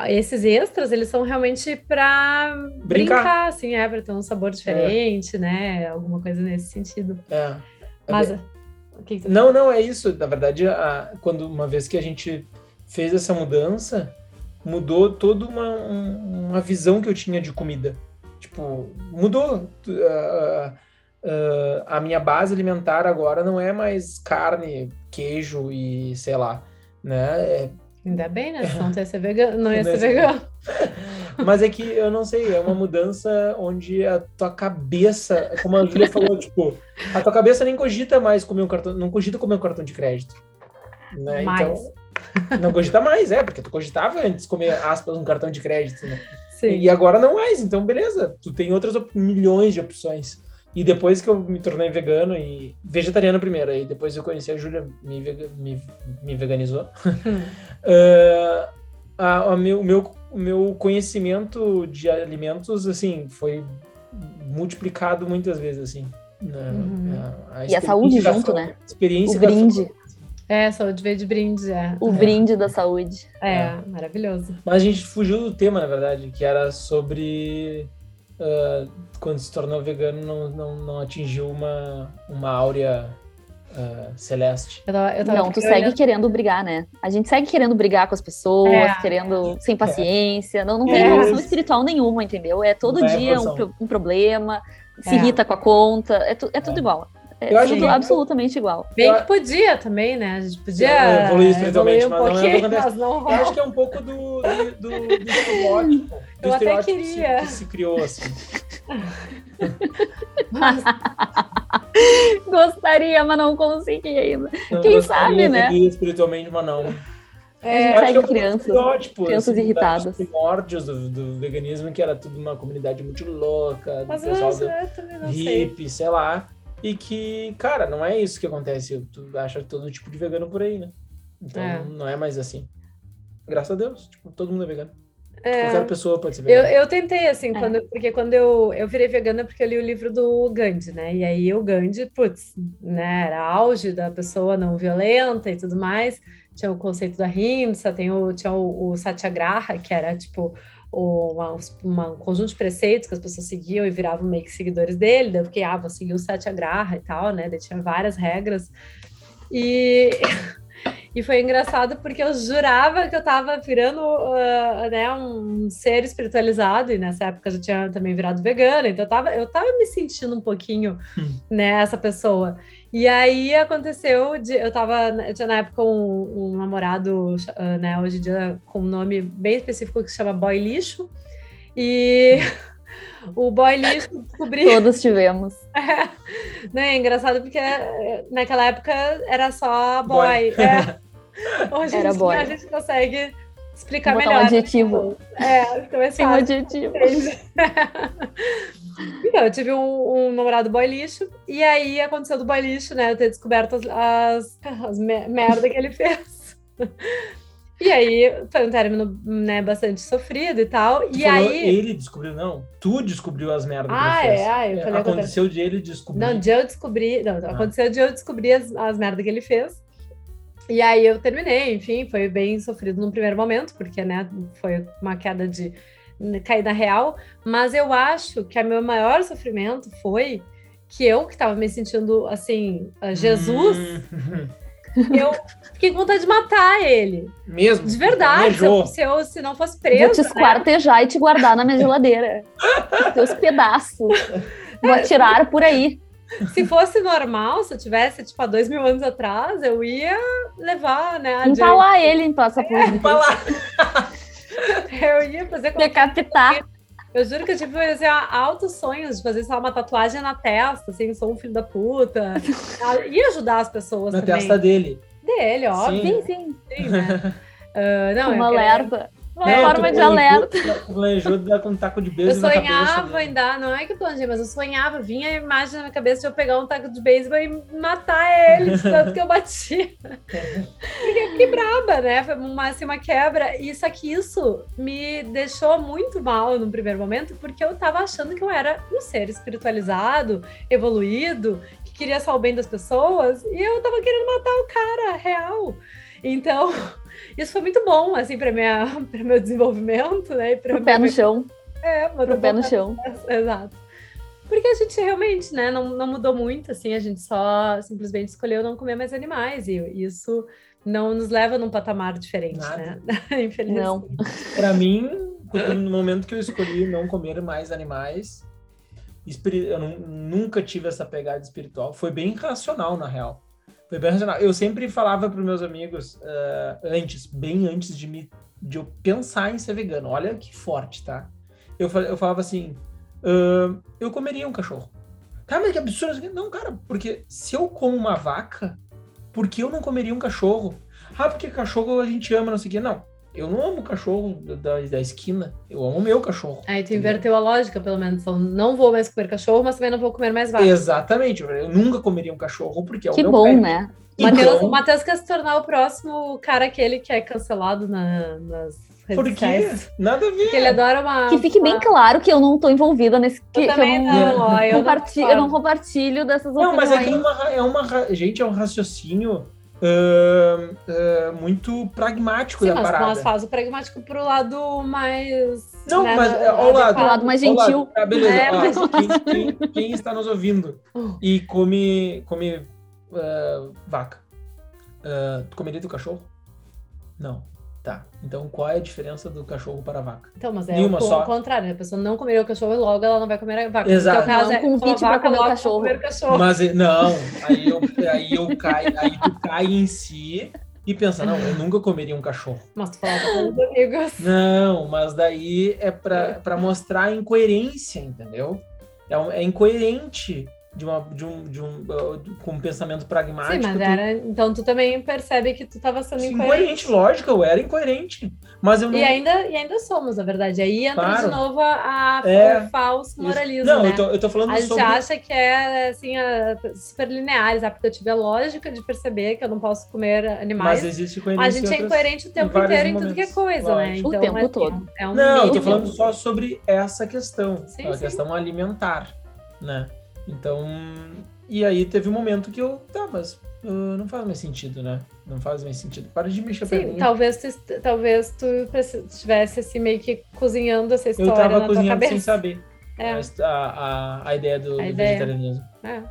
esses extras, eles são realmente para brincar. brincar, assim, é, para ter um sabor diferente, é. né? Alguma coisa nesse sentido. É. Mas. Que que não, não, é isso. Na verdade, a, quando uma vez que a gente fez essa mudança, mudou toda uma, uma visão que eu tinha de comida. Tipo, mudou. Uh, uh, a minha base alimentar agora não é mais carne, queijo e sei lá, né? É Ainda bem, né? Senão ia ser vegano. Não ia ser vegano. Mas é que eu não sei, é uma mudança onde a tua cabeça, como a Julia falou, tipo, a tua cabeça nem cogita mais comer um cartão, não cogita comer um cartão de crédito. Né? Então, não cogita mais, é, porque tu cogitava antes comer, aspas, um cartão de crédito, né? Sim. E agora não mais, então beleza, tu tem outras milhões de opções. E depois que eu me tornei vegano e vegetariano primeiro, aí depois eu conheci a Júlia, me, me, me, veganizou. uh, a, a meu, meu, meu conhecimento de alimentos, assim, foi multiplicado muitas vezes, assim. Né? Uhum. A, a e a saúde junto, né? Experiência o brinde. É, saúde veio de brinde, é. O é. brinde da saúde. É, é, maravilhoso. Mas a gente fugiu do tema, na verdade, que era sobre uh, quando se tornou vegano, não, não, não atingiu uma, uma áurea uh, celeste. Eu tava, eu tava não, tu segue olhando... querendo brigar, né? A gente segue querendo brigar com as pessoas, é. querendo sem paciência. É. Não, não tem relação espiritual nenhuma, entendeu? É todo é dia um, um, problema, se é. irrita com a conta, é, tu, é tudo é. igual. É eu acho tudo absolutamente igual. Bem que podia também, né? A gente podia evoluir espiritualmente, um mas, não é mas não Eu acho que é um pouco do, do, do, do estereótipo. Do eu até queria. Que se, que se criou, assim. mas... Gostaria, mas não consegui ainda. Não Quem sabe, né? espiritualmente, mas não. É, a gente segue crianças, crianças assim, irritadas. primórdios do, do, veganismo, que era tudo uma comunidade muito louca, mas do pessoal do hippie, sei. sei lá. E que, cara, não é isso que acontece. Tu acha todo tipo de vegano por aí, né? Então é. não é mais assim. Graças a Deus, tipo, todo mundo é vegano. É, Qualquer pessoa pode ser vegana. Eu, eu tentei, assim, é. quando, porque quando eu, eu virei vegana, porque eu li o livro do Gandhi, né? E aí o Gandhi, putz, né, era auge da pessoa não violenta e tudo mais. Tinha o conceito da rimsa, tem o, tinha o, o satyagraha, que era tipo uma, uma, um conjunto de preceitos que as pessoas seguiam e viravam meio que seguidores dele, daí eu fiquei, ah, vou seguir o Satyagraha e tal, né? Daí tinha várias regras. E, e foi engraçado porque eu jurava que eu tava virando uh, né, um ser espiritualizado, e nessa época eu já tinha também virado vegana, então eu tava, eu tava me sentindo um pouquinho hum. né, essa pessoa. E aí aconteceu, de, eu tava, eu tinha na época um, um namorado, uh, né, hoje em dia com um nome bem específico que se chama Boy Lixo, e o Boy Lixo descobri... Todos tivemos. É, não, é engraçado porque eh, naquela época era só boy. boy. É. Hoje era boy. a gente consegue explicar Botar melhor. um adjetivo. É, então é Tem um adjetivo. Então, eu tive um, um, namorado boy lixo, e aí aconteceu do boy lixo, né? Eu ter descoberto as, as, as merda que ele fez. E aí foi um término, né, bastante sofrido e tal. Tu e aí. Ele descobriu, não. Tu descobriu as merdas ah, que ele fez. É, ah, eu falei, aconteceu de ele descobrir. Não, de eu descobrir. Não, ah. aconteceu de eu descobrir as, as merdas que ele fez. E aí eu terminei, enfim, foi bem sofrido no primeiro momento, porque, né, foi uma queda de caída real, mas eu acho que o meu maior sofrimento foi que eu que estava me sentindo assim, Jesus, hum. eu fiquei com vontade de matar ele. Mesmo? De verdade. Se eu, se eu, se não fosse preso. Vou te né? esquartejar né? e te guardar na minha geladeira. Teus pedaços. Vou atirar por aí. se fosse normal, se eu tivesse, tipo, há dois mil anos atrás, eu ia levar, né? Empalar ele em praça pública. É, empalar. eu ia fazer... Decapitar. Eu juro que eu tive assim, altos sonhos de fazer só uma tatuagem na testa, assim, sou um filho da puta. e ajudar as pessoas na também. testa dele. Dele, óbvio. Sim, sim. sim né? uh, não, uma alerta. Uma não, forma de alerta. Planejou dar com um taco de beijo Eu sonhava em dar, não é que eu planejei, mas eu sonhava, vinha a imagem na minha cabeça de eu pegar um taco de beisebol e matar ele, de tanto que eu bati. Fiquei braba, né? Foi uma, assim, uma quebra. E só que isso me deixou muito mal no primeiro momento, porque eu tava achando que eu era um ser espiritualizado, evoluído, que queria só o bem das pessoas, e eu tava querendo matar o cara real. Então, isso foi muito bom, assim, para o meu desenvolvimento, né? Para o pé no chão. É, para o pé no chão. Exato. Porque a gente realmente, né, não, não mudou muito, assim, a gente só simplesmente escolheu não comer mais animais, e isso não nos leva num patamar diferente, Nada. né? Infelizmente. Não. Para mim, no momento que eu escolhi não comer mais animais, eu nunca tive essa pegada espiritual, foi bem racional, na real. Foi bem racional. Eu sempre falava para meus amigos, uh, antes, bem antes de, me, de eu pensar em ser vegano. Olha que forte, tá? Eu, eu falava assim, uh, eu comeria um cachorro. Tá, mas que absurdo. Não, cara, porque se eu como uma vaca, por que eu não comeria um cachorro? Ah, porque cachorro a gente ama, não sei o quê. Não, eu não amo o cachorro da, da esquina, eu amo o meu cachorro. Aí tu inverteu a lógica, pelo menos. Então, não vou mais comer cachorro, mas também não vou comer mais vaca. Exatamente. Eu nunca comeria um cachorro porque é o que meu bom, pet. né? Então... O Matheus quer se tornar o próximo cara aquele que é cancelado na, nas por quê? Nada a ver. Porque ele adora uma. Que fique bem claro que eu não estou envolvida nesse. Que, eu também eu não, não, eu, compartilho, não eu não compartilho dessas não, opiniões. Não, mas é, uma, é uma. Gente, é um raciocínio. Uh, uh, muito pragmático Sim, da mas, parada. Mas faz o pragmático pro lado mais. Não, né, mas ao lado, pro lado mais gentil. Lado. Ah, beleza. É, mas... quem, quem, quem, está nos ouvindo e come, come uh, vaca, tu comeria do cachorro? Não. Tá. Então, qual é a diferença do cachorro para a vaca? Então, mas é Nenhuma o, só. contrário, né? A pessoa não comeria o cachorro e logo ela não vai comer a vaca. Exato. Então, caso não, é convite para comer o cachorro. comer o cachorro. Mas não, aí eu, aí eu caio, aí tu cai em si e pensa, não, eu nunca comeria um cachorro. Mas tu falava com os amigos. Não, mas daí é para mostrar a incoerência, entendeu? É, é incoerente de, uma, de, um, de um uh, com um pensamento pragmático. Sim, mas era, então tu também percebe que tu estava sendo incoerente. Incoerente, lógico, eu era incoerente. Mas eu não... E ainda, e ainda somos, na verdade. Aí entra claro. de novo a, a é, o falso moralismo. Não, né? eu, tô, eu tô falando a sobre. A gente acha que é assim, a, super lineares, porque eu tive a lógica de perceber que eu não posso comer animais. Mas existe coerência. A gente é incoerente o tempo inteiro em tudo que é coisa, né? Então, o tempo é, todo. É um não, eu tô falando só sobre essa questão, sim, a sim. questão alimentar, né? Então, e aí teve um momento que eu, tá, mas uh, não faz mais sentido, né? Não faz mais sentido. Para de mexer Sim, pra mim. talvez tu, talvez tu estivesse assim meio que cozinhando essa história Eu tava na cozinhando tua cabeça. sem saber É. a, a, a ideia do, A do ideia. vegetarianismo. É.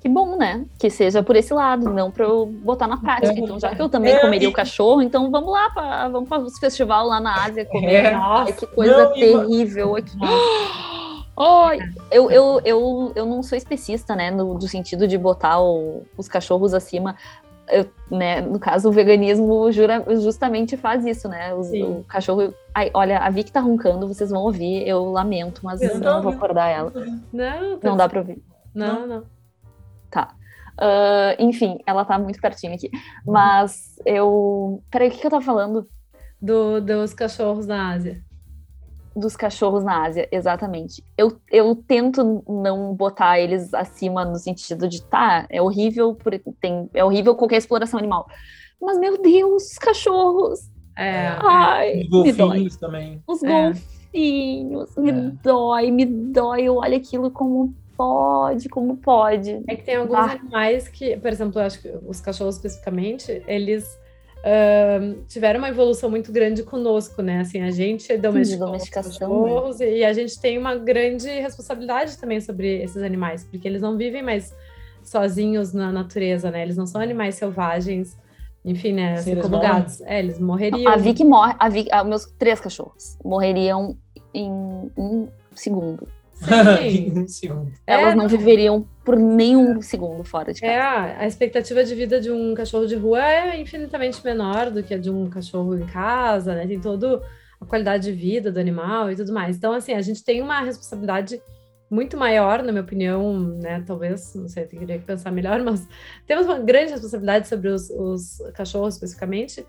Que bom, né? Que seja por esse lado, não para eu botar na prática. É. Então, já que eu também É, comeria e- o cachorro, então vamos lá, pra, vamos para os festival lá na Ásia comer. É. Ai, que coisa Não, e terrível aqui. Ai, eu, eu, eu, eu não sou especista, né, no, do sentido de botar o- os cachorros acima. Eu, né, no caso, o veganismo jura, justamente faz isso, né? Sim. o cachorro. Ai, olha, a Vicky tá roncando, vocês vão ouvir, eu lamento, mas Eu não não vou acordar ela. Não, tá Não dá pra ouvir. Não, não. Tá. Ah, enfim, ela tá muito pertinho aqui. Mas eu. Peraí, o que, que eu tava falando? Do, dos cachorros na Ásia. Dos cachorros na Ásia, exatamente. Eu, eu tento não botar eles acima no sentido de, tá, é horrível, tem, é horrível qualquer exploração animal. Mas, meu Deus, os cachorros! É, Ai, Os me dói. golfinhos também. Os É. golfinhos, me É. dói, me dói. Eu olho aquilo como pode, como pode. É que tem alguns Ah. animais que, por exemplo, eu acho que os cachorros especificamente, eles ahn, tiveram uma evolução muito grande conosco, né? Assim, a gente domesticou os domesticação, cachorros e a gente tem uma grande responsabilidade também sobre esses animais, porque eles não vivem mais sozinhos na natureza, né? Eles não são animais selvagens, enfim, né? Sim, Assim eles como morrem. gatos. É, eles morreriam. A Vicky morre, a Vicky, ah, meus três cachorros morreriam em um segundo. Segundo. Elas é, não viveriam por nenhum segundo fora de casa. É, a expectativa de vida de um cachorro de rua é infinitamente menor do que a de um cachorro em casa, né? Tem toda a qualidade de vida do animal e tudo mais. Então, assim, a gente tem uma responsabilidade muito maior, na minha opinião, né? Talvez, não sei, teria que pensar melhor, mas temos uma grande responsabilidade sobre os, os cachorros especificamente,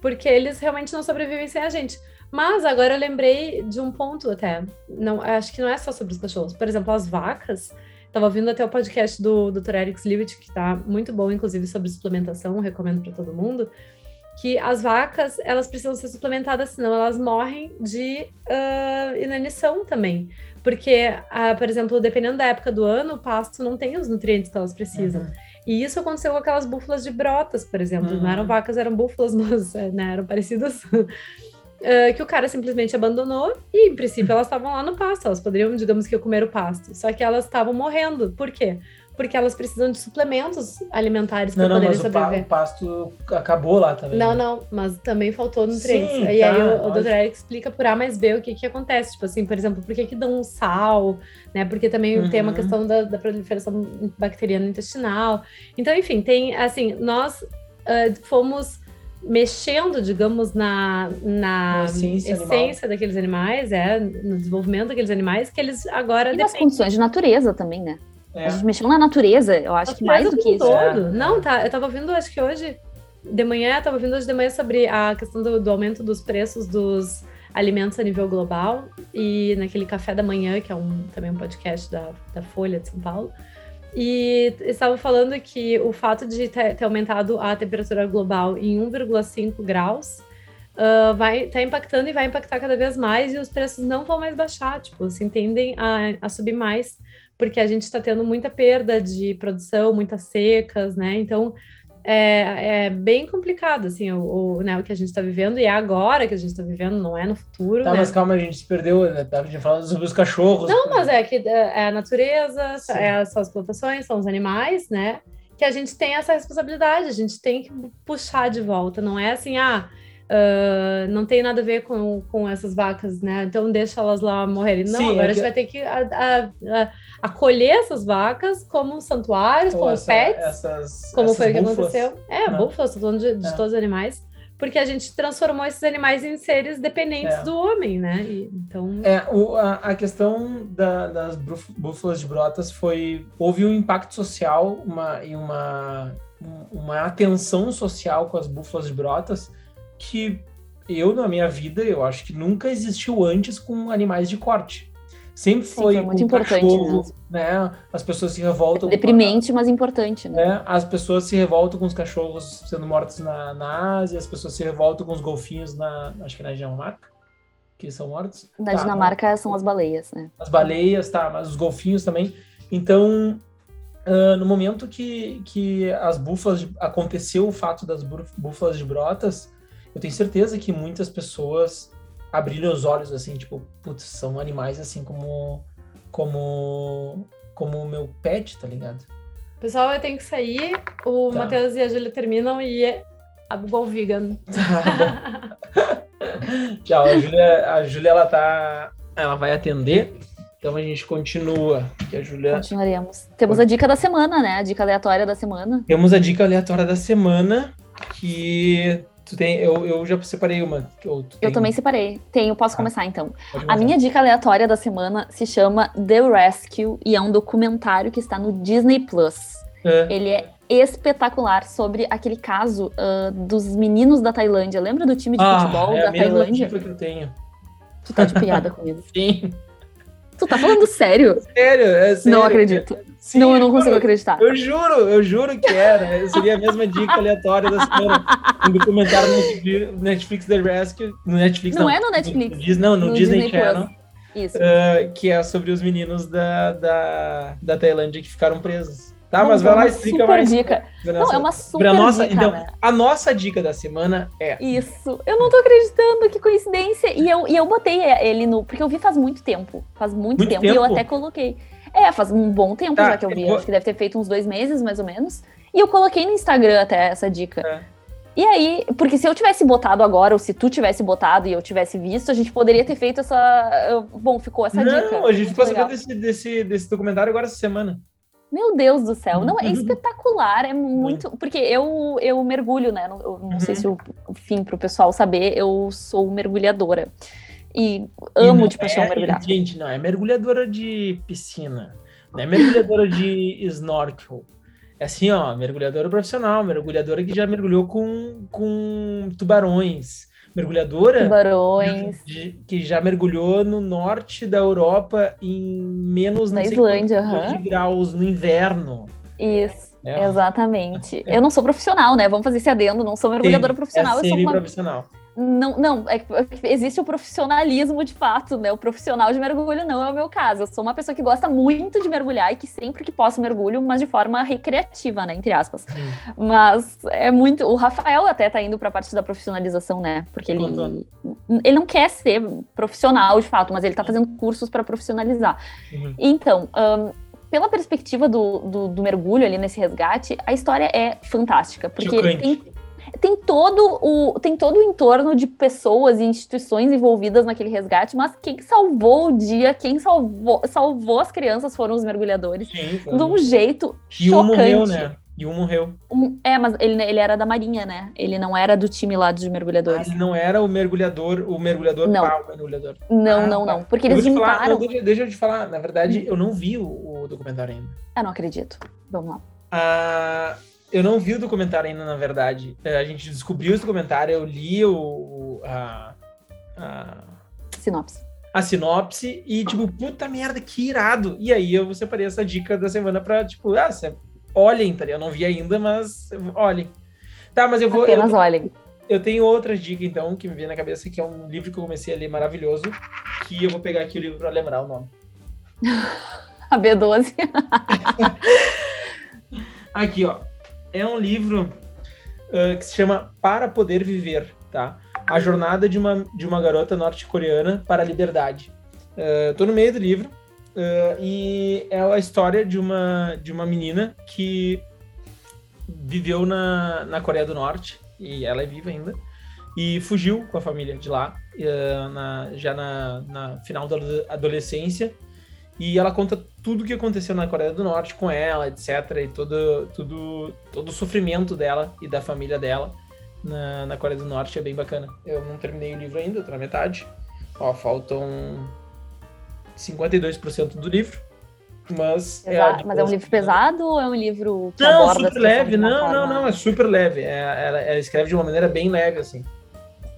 porque eles realmente não sobrevivem sem a gente. Mas agora eu lembrei de um ponto até. Não, acho que não é só sobre os cachorros. Por exemplo, as vacas. Estava ouvindo até o podcast do Dr. Eric Lewitt, que está muito bom, inclusive, sobre suplementação, recomendo para todo mundo. Que as vacas, elas precisam ser suplementadas, senão elas morrem de uh, inanição também. Porque, uh, por exemplo, dependendo da época do ano, o pasto não tem os nutrientes que elas precisam. Uhum. E isso aconteceu com aquelas búfalas de brotas, por exemplo. Uhum. Não eram vacas, eram búfalas, mas né, eram parecidas. Uh, que o cara simplesmente abandonou e, em princípio, elas estavam lá no pasto. Elas poderiam, digamos que, comer o pasto. Só que elas estavam morrendo. Por quê? Porque elas precisam de suplementos alimentares para poderem sobreviver. O, pasto acabou lá também. Não, né? não, mas também faltou nutrientes. Sim, e tá, aí o, o Dr. Eric explica por A mais B o que, que acontece. Tipo assim, por exemplo, por que, que dão sal, né? Porque também uhum. tem uma questão da, da proliferação bacteriana intestinal. Então, enfim, tem assim, nós uh, fomos mexendo, digamos, na, na essência, essência daqueles animais, é, no desenvolvimento daqueles animais, que eles agora. E nas condições de natureza também, né? É. A gente mexeu na natureza, eu acho que mais do que isso. Todo. É. Não, tá. Eu tava ouvindo, acho que hoje, de manhã, eu tava ouvindo hoje de manhã sobre a questão do, do aumento dos preços dos alimentos a nível global. E naquele café da manhã, que é um, também um podcast da, da Folha de São Paulo. E estava falando que o fato de ter, aumentado a temperatura global em 1,5 graus uh, vai tá impactando e vai impactar cada vez mais e os preços não vão mais baixar, tipo, se tendem a, a subir mais, porque a gente está tendo muita perda de produção, muitas secas, né? Então é, é bem complicado, assim, o, o, né, o que a gente está vivendo, e é agora que a gente está vivendo, não é no futuro. Tá, né? mas calma, a gente se perdeu, né? Tava falando sobre os cachorros. Não, mas é que é, é a natureza, é, são as plantações, são os animais, né? Que a gente tem essa responsabilidade, a gente tem que puxar de volta, não é assim, ah. Uh, não tem nada a ver com, com essas vacas, né? Então deixa elas lá morrerem. Não, Sim, agora é que... a gente vai ter que a, a, a, acolher essas vacas como santuários, Ou como essa, pets, essas, como essas foi o que aconteceu. É, Não. búfalos, tô falando de, de é. todos os animais. Porque a gente transformou esses animais em seres dependentes é. do homem, né? E, então... É, o, a, a questão da, das búfalas de brotas foi... Houve um impacto social uma, e uma, uma atenção social com as búfalas de brotas que eu, na minha vida, eu acho que nunca existiu antes com animais de corte. Sempre foi, Sim, foi muito importante cachorro, né? As pessoas se revoltam. É deprimente, mas importante, né? É, as pessoas se revoltam com os cachorros sendo mortos na, na Ásia, as pessoas se revoltam com os golfinhos na, acho que na Dinamarca, que são mortos. Na tá, Dinamarca mas... são as baleias, né? As baleias, tá, mas os golfinhos também. Então, uh, no momento que, que as búfalas, aconteceu o fato das búfalas de brotas, eu tenho certeza que muitas pessoas abriram os olhos assim, tipo, putz, são animais assim como como como o meu pet, tá ligado? Pessoal, eu tenho que sair. O tá. Matheus e a Júlia terminam e a Google Vegan. Tchau, a Júlia, a Júlia ela tá ela vai atender. Então a gente continua. Que a Julia... Continuaremos. Temos a dica da semana, né? A dica aleatória da semana. Temos a dica aleatória da semana, que Tu tem, eu, eu já separei uma. Eu, eu também separei. Tenho, posso ah, começar então. A minha dica aleatória da semana se chama The Rescue e é um documentário que está no Disney Plus. É. Ele é espetacular sobre aquele caso uh, dos meninos da Tailândia. Lembra do time de ah, futebol é da Tailândia? que eu tenho. Tu tá de piada comigo. Sim. Tu tá falando sério? Sério, é sério. Não acredito. Sim, não, eu não consigo acreditar. Eu juro, eu juro que era. Seria a mesma dica aleatória da semana. Um documentário no Netflix The Rescue. No Netflix, não. Não é no Netflix. No, não, no, no Disney, Disney, Channel. Isso. Uh, que é sobre os meninos da, da, da Tailândia que ficaram presos. Tá, mas vai lá e explica mais. Dica. Não, é uma super a nossa, dica. Então, né? a nossa dica da semana é. Isso. Eu não tô acreditando, que coincidência. E eu, e eu botei ele no. Porque eu vi faz muito tempo. Faz muito, muito tempo, tempo. E eu até coloquei. É, faz um bom tempo tá, já que eu vi. Eu vou... Acho que deve ter feito uns dois meses, mais ou menos. E eu coloquei no Instagram até essa dica. É. E aí, porque se eu tivesse botado agora, ou se tu tivesse botado e eu tivesse visto, a gente poderia ter feito essa. Bom, ficou essa não, dica. a gente ficou sabendo desse, desse, desse documentário agora essa semana. Meu Deus do céu. Não, é espetacular, é muito. Porque eu, eu mergulho, né? Eu não uhum. sei se o fim para o pessoal saber, eu sou mergulhadora. E amo e de paixão é, mergulhar. Gente, não, é mergulhadora de piscina, não é mergulhadora de snorkel. É assim, ó, mergulhadora profissional, mergulhadora que já mergulhou com, com tubarões, mergulhadora tubarões. De, que já mergulhou no norte da Europa em menos na Islândia, uhum. graus no inverno. Isso. É. Exatamente. É. Eu não sou profissional, né? Vamos fazer esse adendo, não sou mergulhadora Sim, profissional, é eu sou uma profissional. Não, não, é, existe o profissionalismo de fato, né? O profissional de mergulho não é o meu caso. Eu sou uma pessoa que gosta muito de mergulhar e que sempre que posso mergulho, mas de forma recreativa, né? Entre aspas. Hum. Mas é muito. O Rafael até tá indo para a parte da profissionalização, né? Porque ele, ele não quer ser profissional de fato, mas ele tá fazendo cursos para profissionalizar. Uhum. Então, um, pela perspectiva do, do, do, mergulho ali nesse resgate, a história é fantástica. Porque tem, tem todo o tem todo o entorno de pessoas e instituições envolvidas naquele resgate, mas quem salvou o dia, quem salvou, salvou as crianças foram os mergulhadores Sim, de um jeito e chocante. Um morreu, né? E um morreu. Um, é, mas ele, ele era da Marinha, né? Ele não era do time lá de mergulhadores. Ah, ele não era o mergulhador, o mergulhador não. pau, mergulhador. Não, ah, não, tá. não. Porque eles juntaram. Falar, não, deixa, deixa, eu te falar, na verdade, eu não vi o, o documentário ainda. Eu não acredito. Vamos lá. Ah, eu não vi o documentário ainda, na verdade. É, a gente descobriu esse documentário, eu li o. a, a... Sinopse. A sinopse e, tipo, puta merda, que irado. E aí eu separei essa dica da semana pra, tipo, ah, você olhem, tá Eu não vi ainda, mas olhem. Tá, mas eu vou. Apenas eu, olhem. Eu tenho outra dica, então, que me veio na cabeça, que é um livro que eu comecei a ler maravilhoso, que eu vou pegar aqui o livro para lembrar o nome. a B12. aqui, ó é um livro uh, que se chama Para Poder Viver, tá? A jornada de uma, de uma garota norte-coreana para a liberdade. Tô no meio do livro uh, e é a história de uma, de uma menina que viveu na, na Coreia do Norte, e ela é viva ainda, e fugiu com a família de lá, na, já na, na final da adolescência, e ela conta tudo o que aconteceu na Coreia do Norte com ela, etc. E todo, tudo, todo o sofrimento dela e da família dela na, na Coreia do Norte é bem bacana. Eu não terminei o livro ainda, tô na metade. Ó, faltam 52% do livro. Mas é, mas é um livro pesado ou é um livro que não, super leve, não, não, não, é super leve. É, ela, ela, escreve de uma maneira bem leve, assim.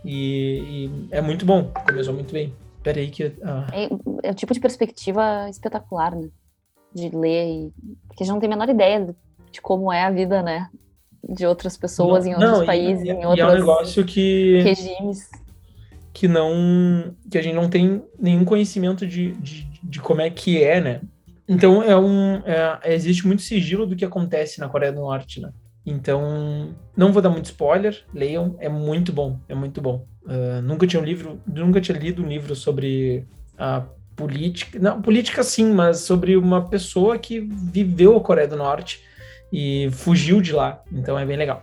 E, e é muito bom, começou muito bem. Peraí que. Ah. É, é o tipo de perspectiva espetacular, né? De ler, e... porque a gente não tem a menor ideia de como é a vida, né? De outras pessoas não, em outros não, países, e, em outros é um negócio que, regimes. Que não. que a gente não tem nenhum conhecimento de, de, de como é que é, né? Então é um. É, existe muito sigilo do que acontece na Coreia do Norte, né? Então, não vou dar muito spoiler, leiam, é muito bom, é muito bom. Uh, nunca tinha um livro, nunca tinha lido um livro sobre a política, não, política sim, mas sobre uma pessoa que viveu a Coreia do Norte e fugiu de lá. Então é bem legal.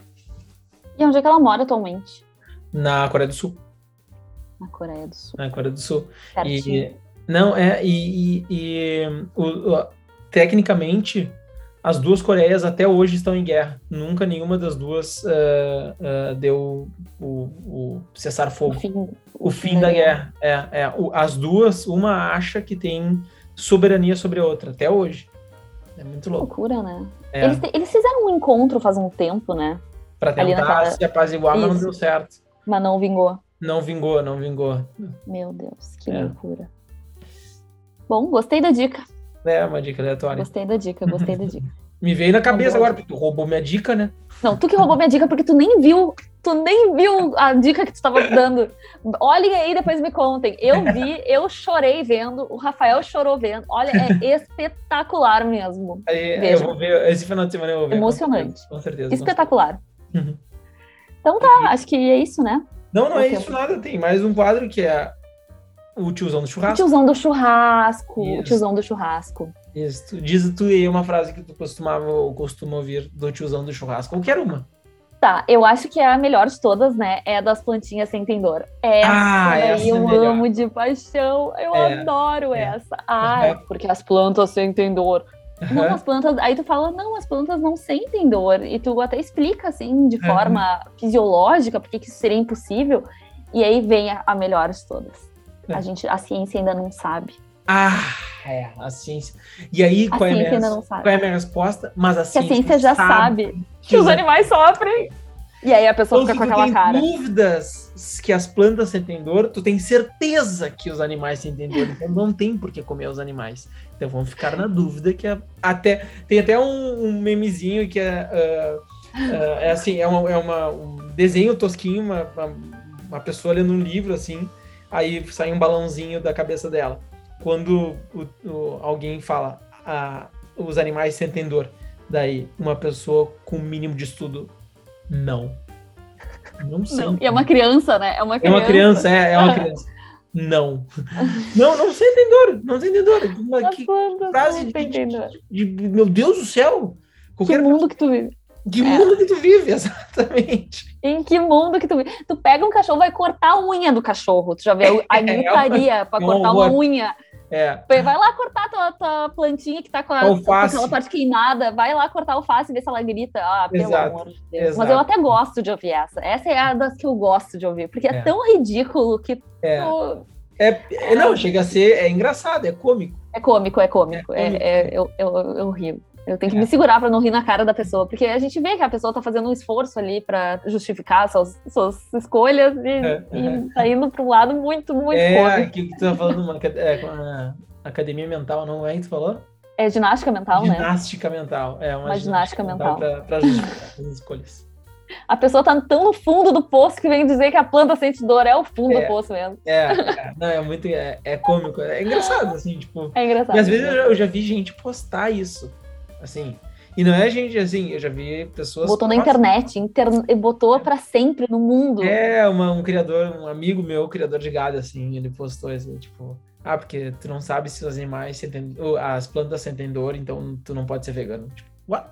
E onde é que ela mora atualmente? Na Coreia do Sul. Na Coreia do Sul. Na Coreia do Sul. E, não, é, e, e, e o, o, tecnicamente as duas Coreias até hoje estão em guerra. Nunca nenhuma das duas uh, uh, deu o, o cessar-fogo. O fim, o o fim, da guerra. guerra. É, é. as duas, uma acha que tem soberania sobre a outra, até hoje. É muito louco. loucura, né? É. Eles, eles, fizeram um encontro faz um tempo, né? Pra tentar naquela... se apaziguar, Isso. mas não deu certo. Mas não vingou. Não vingou, não vingou. Meu Deus, que é. loucura. Bom, gostei da dica. É, uma dica aleatória. Gostei da dica, gostei da dica. Me veio na cabeça agora, porque tu roubou minha dica, né? Não, tu que roubou minha dica porque tu nem viu, tu nem viu a dica que tu estava dando. Olhem aí, depois me contem. Eu vi, eu chorei vendo, o Rafael chorou vendo. Olha, é espetacular mesmo. Aí, eu vou ver, esse final de semana eu vou ver. Emocionante. Com certeza. Espetacular. Uhum. Então tá, acho que é isso, né? Não, não é isso nada. Tem mais um quadro que é o tiozão do churrasco. O tiozão do churrasco. Isso. O tiozão do churrasco. Isso. Diz tu aí uma frase que tu costumava ou costuma ouvir do tiozão do churrasco. Qualquer uma. Tá, eu acho que é a melhor de todas, né? É a das plantinhas sem dor. Essa ah, essa eu é amo de paixão. Eu é, adoro é. essa. Ah, uhum. porque as plantas sentem dor. Uhum. Não, as plantas. Aí tu fala, não, as plantas não sentem dor. E tu até explica, assim, de forma fisiológica, porque que isso seria impossível. E aí vem a, a melhor de todas. É. A, gente, a ciência ainda não sabe. Ah, é, a ciência. E aí, qual, é a minha, qual é a minha resposta? Mas a ciência, a ciência já sabe, sabe que os animais sofrem. E aí a pessoa então, fica com aquela cara. dúvidas que as plantas sentem dor, tu tem certeza que os animais sentem dor. Então não tem por que comer os animais. Então vamos ficar na dúvida que é, até tem até um, um memezinho que é, uh, uh, é assim é, uma, é uma, um desenho tosquinho, uma, uma, uma pessoa lendo um livro assim, aí sai um balãozinho da cabeça dela quando o, o, alguém fala ah, os animais sentem dor, daí uma pessoa com mínimo de estudo, não. Não sei. E é uma criança, né? É uma criança. É uma criança, é, é uma criança. não. Não, não sentem dor, não sentem dor. que frase de, de, de, meu Deus do céu. Qualquer que mundo que tu vive. Que é. mundo que tu vive, exatamente. Em que mundo que tu vive? Tu pega um cachorro, vai cortar a unha do cachorro. Tu já vê a gritaria é, para cortar uma unha. É. Vai lá cortar tua, tua plantinha que tá com, a, com, aquela parte queimada. Vai lá cortar a alface e ver se ela grita. Ah, pelo Exato. amor de Deus. Exato. Mas eu até gosto de ouvir essa. Essa é a das que eu gosto de ouvir. Porque é, é tão ridículo que. É. Tu... É, é, não, chega a ser. É engraçado, é cômico. É cômico, é cômico. É, cômico. é, é eu, eu, eu rio. Eu tenho que é. me segurar para não rir na cara da pessoa, porque a gente vê que a pessoa tá fazendo um esforço ali para justificar suas, suas escolhas e, é. e tá indo para um lado muito, muito É, cômico. que tu tá falando uma, é, com a academia mental, não é que tu falou? É ginástica mental, ginástica né? Ginástica mental, é uma, uma ginástica, ginástica mental. mental para justificar as escolhas. A pessoa tá tão no fundo do poço que vem dizer que a planta sente dor, é o fundo é, do poço mesmo. É, é, não, é muito, é, é cômico, é engraçado, assim, tipo... É engraçado. E às vezes eu eu já vi gente postar isso, Assim, e não é gente assim, eu já vi pessoas. Botou na internet, interne... botou para sempre no mundo. É, uma, um criador, um amigo meu, criador de gado, assim, ele postou assim, tipo, ah, porque tu não sabe se os animais sentem, as plantas sentem dor, então tu não pode ser vegano. Tipo, what?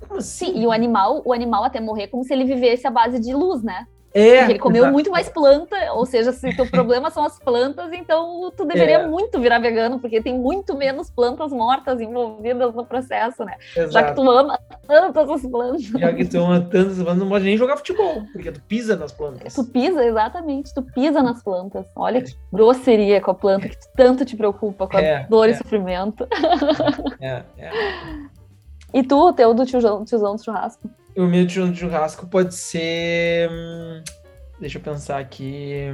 Como assim? Sim, e o animal, o animal até morrer como se ele vivesse à base de luz, né? É, ele comeu exato. muito mais planta, ou seja, se teu problema são as plantas, então tu deveria é. muito virar vegano, porque tem muito menos plantas mortas envolvidas no processo, né? Exato. Já que tu ama tantas as plantas. Já que tu ama tantas plantas, não pode nem jogar futebol, porque tu pisa nas plantas. Tu pisa, exatamente, tu pisa nas plantas. Olha que grosseria com a planta que tanto te preocupa, com a é, dor e é. sofrimento. É, é. E tu, o teu do tiozão, tiozão do churrasco? O meu de churrasco pode ser. Hum, deixa eu pensar aqui.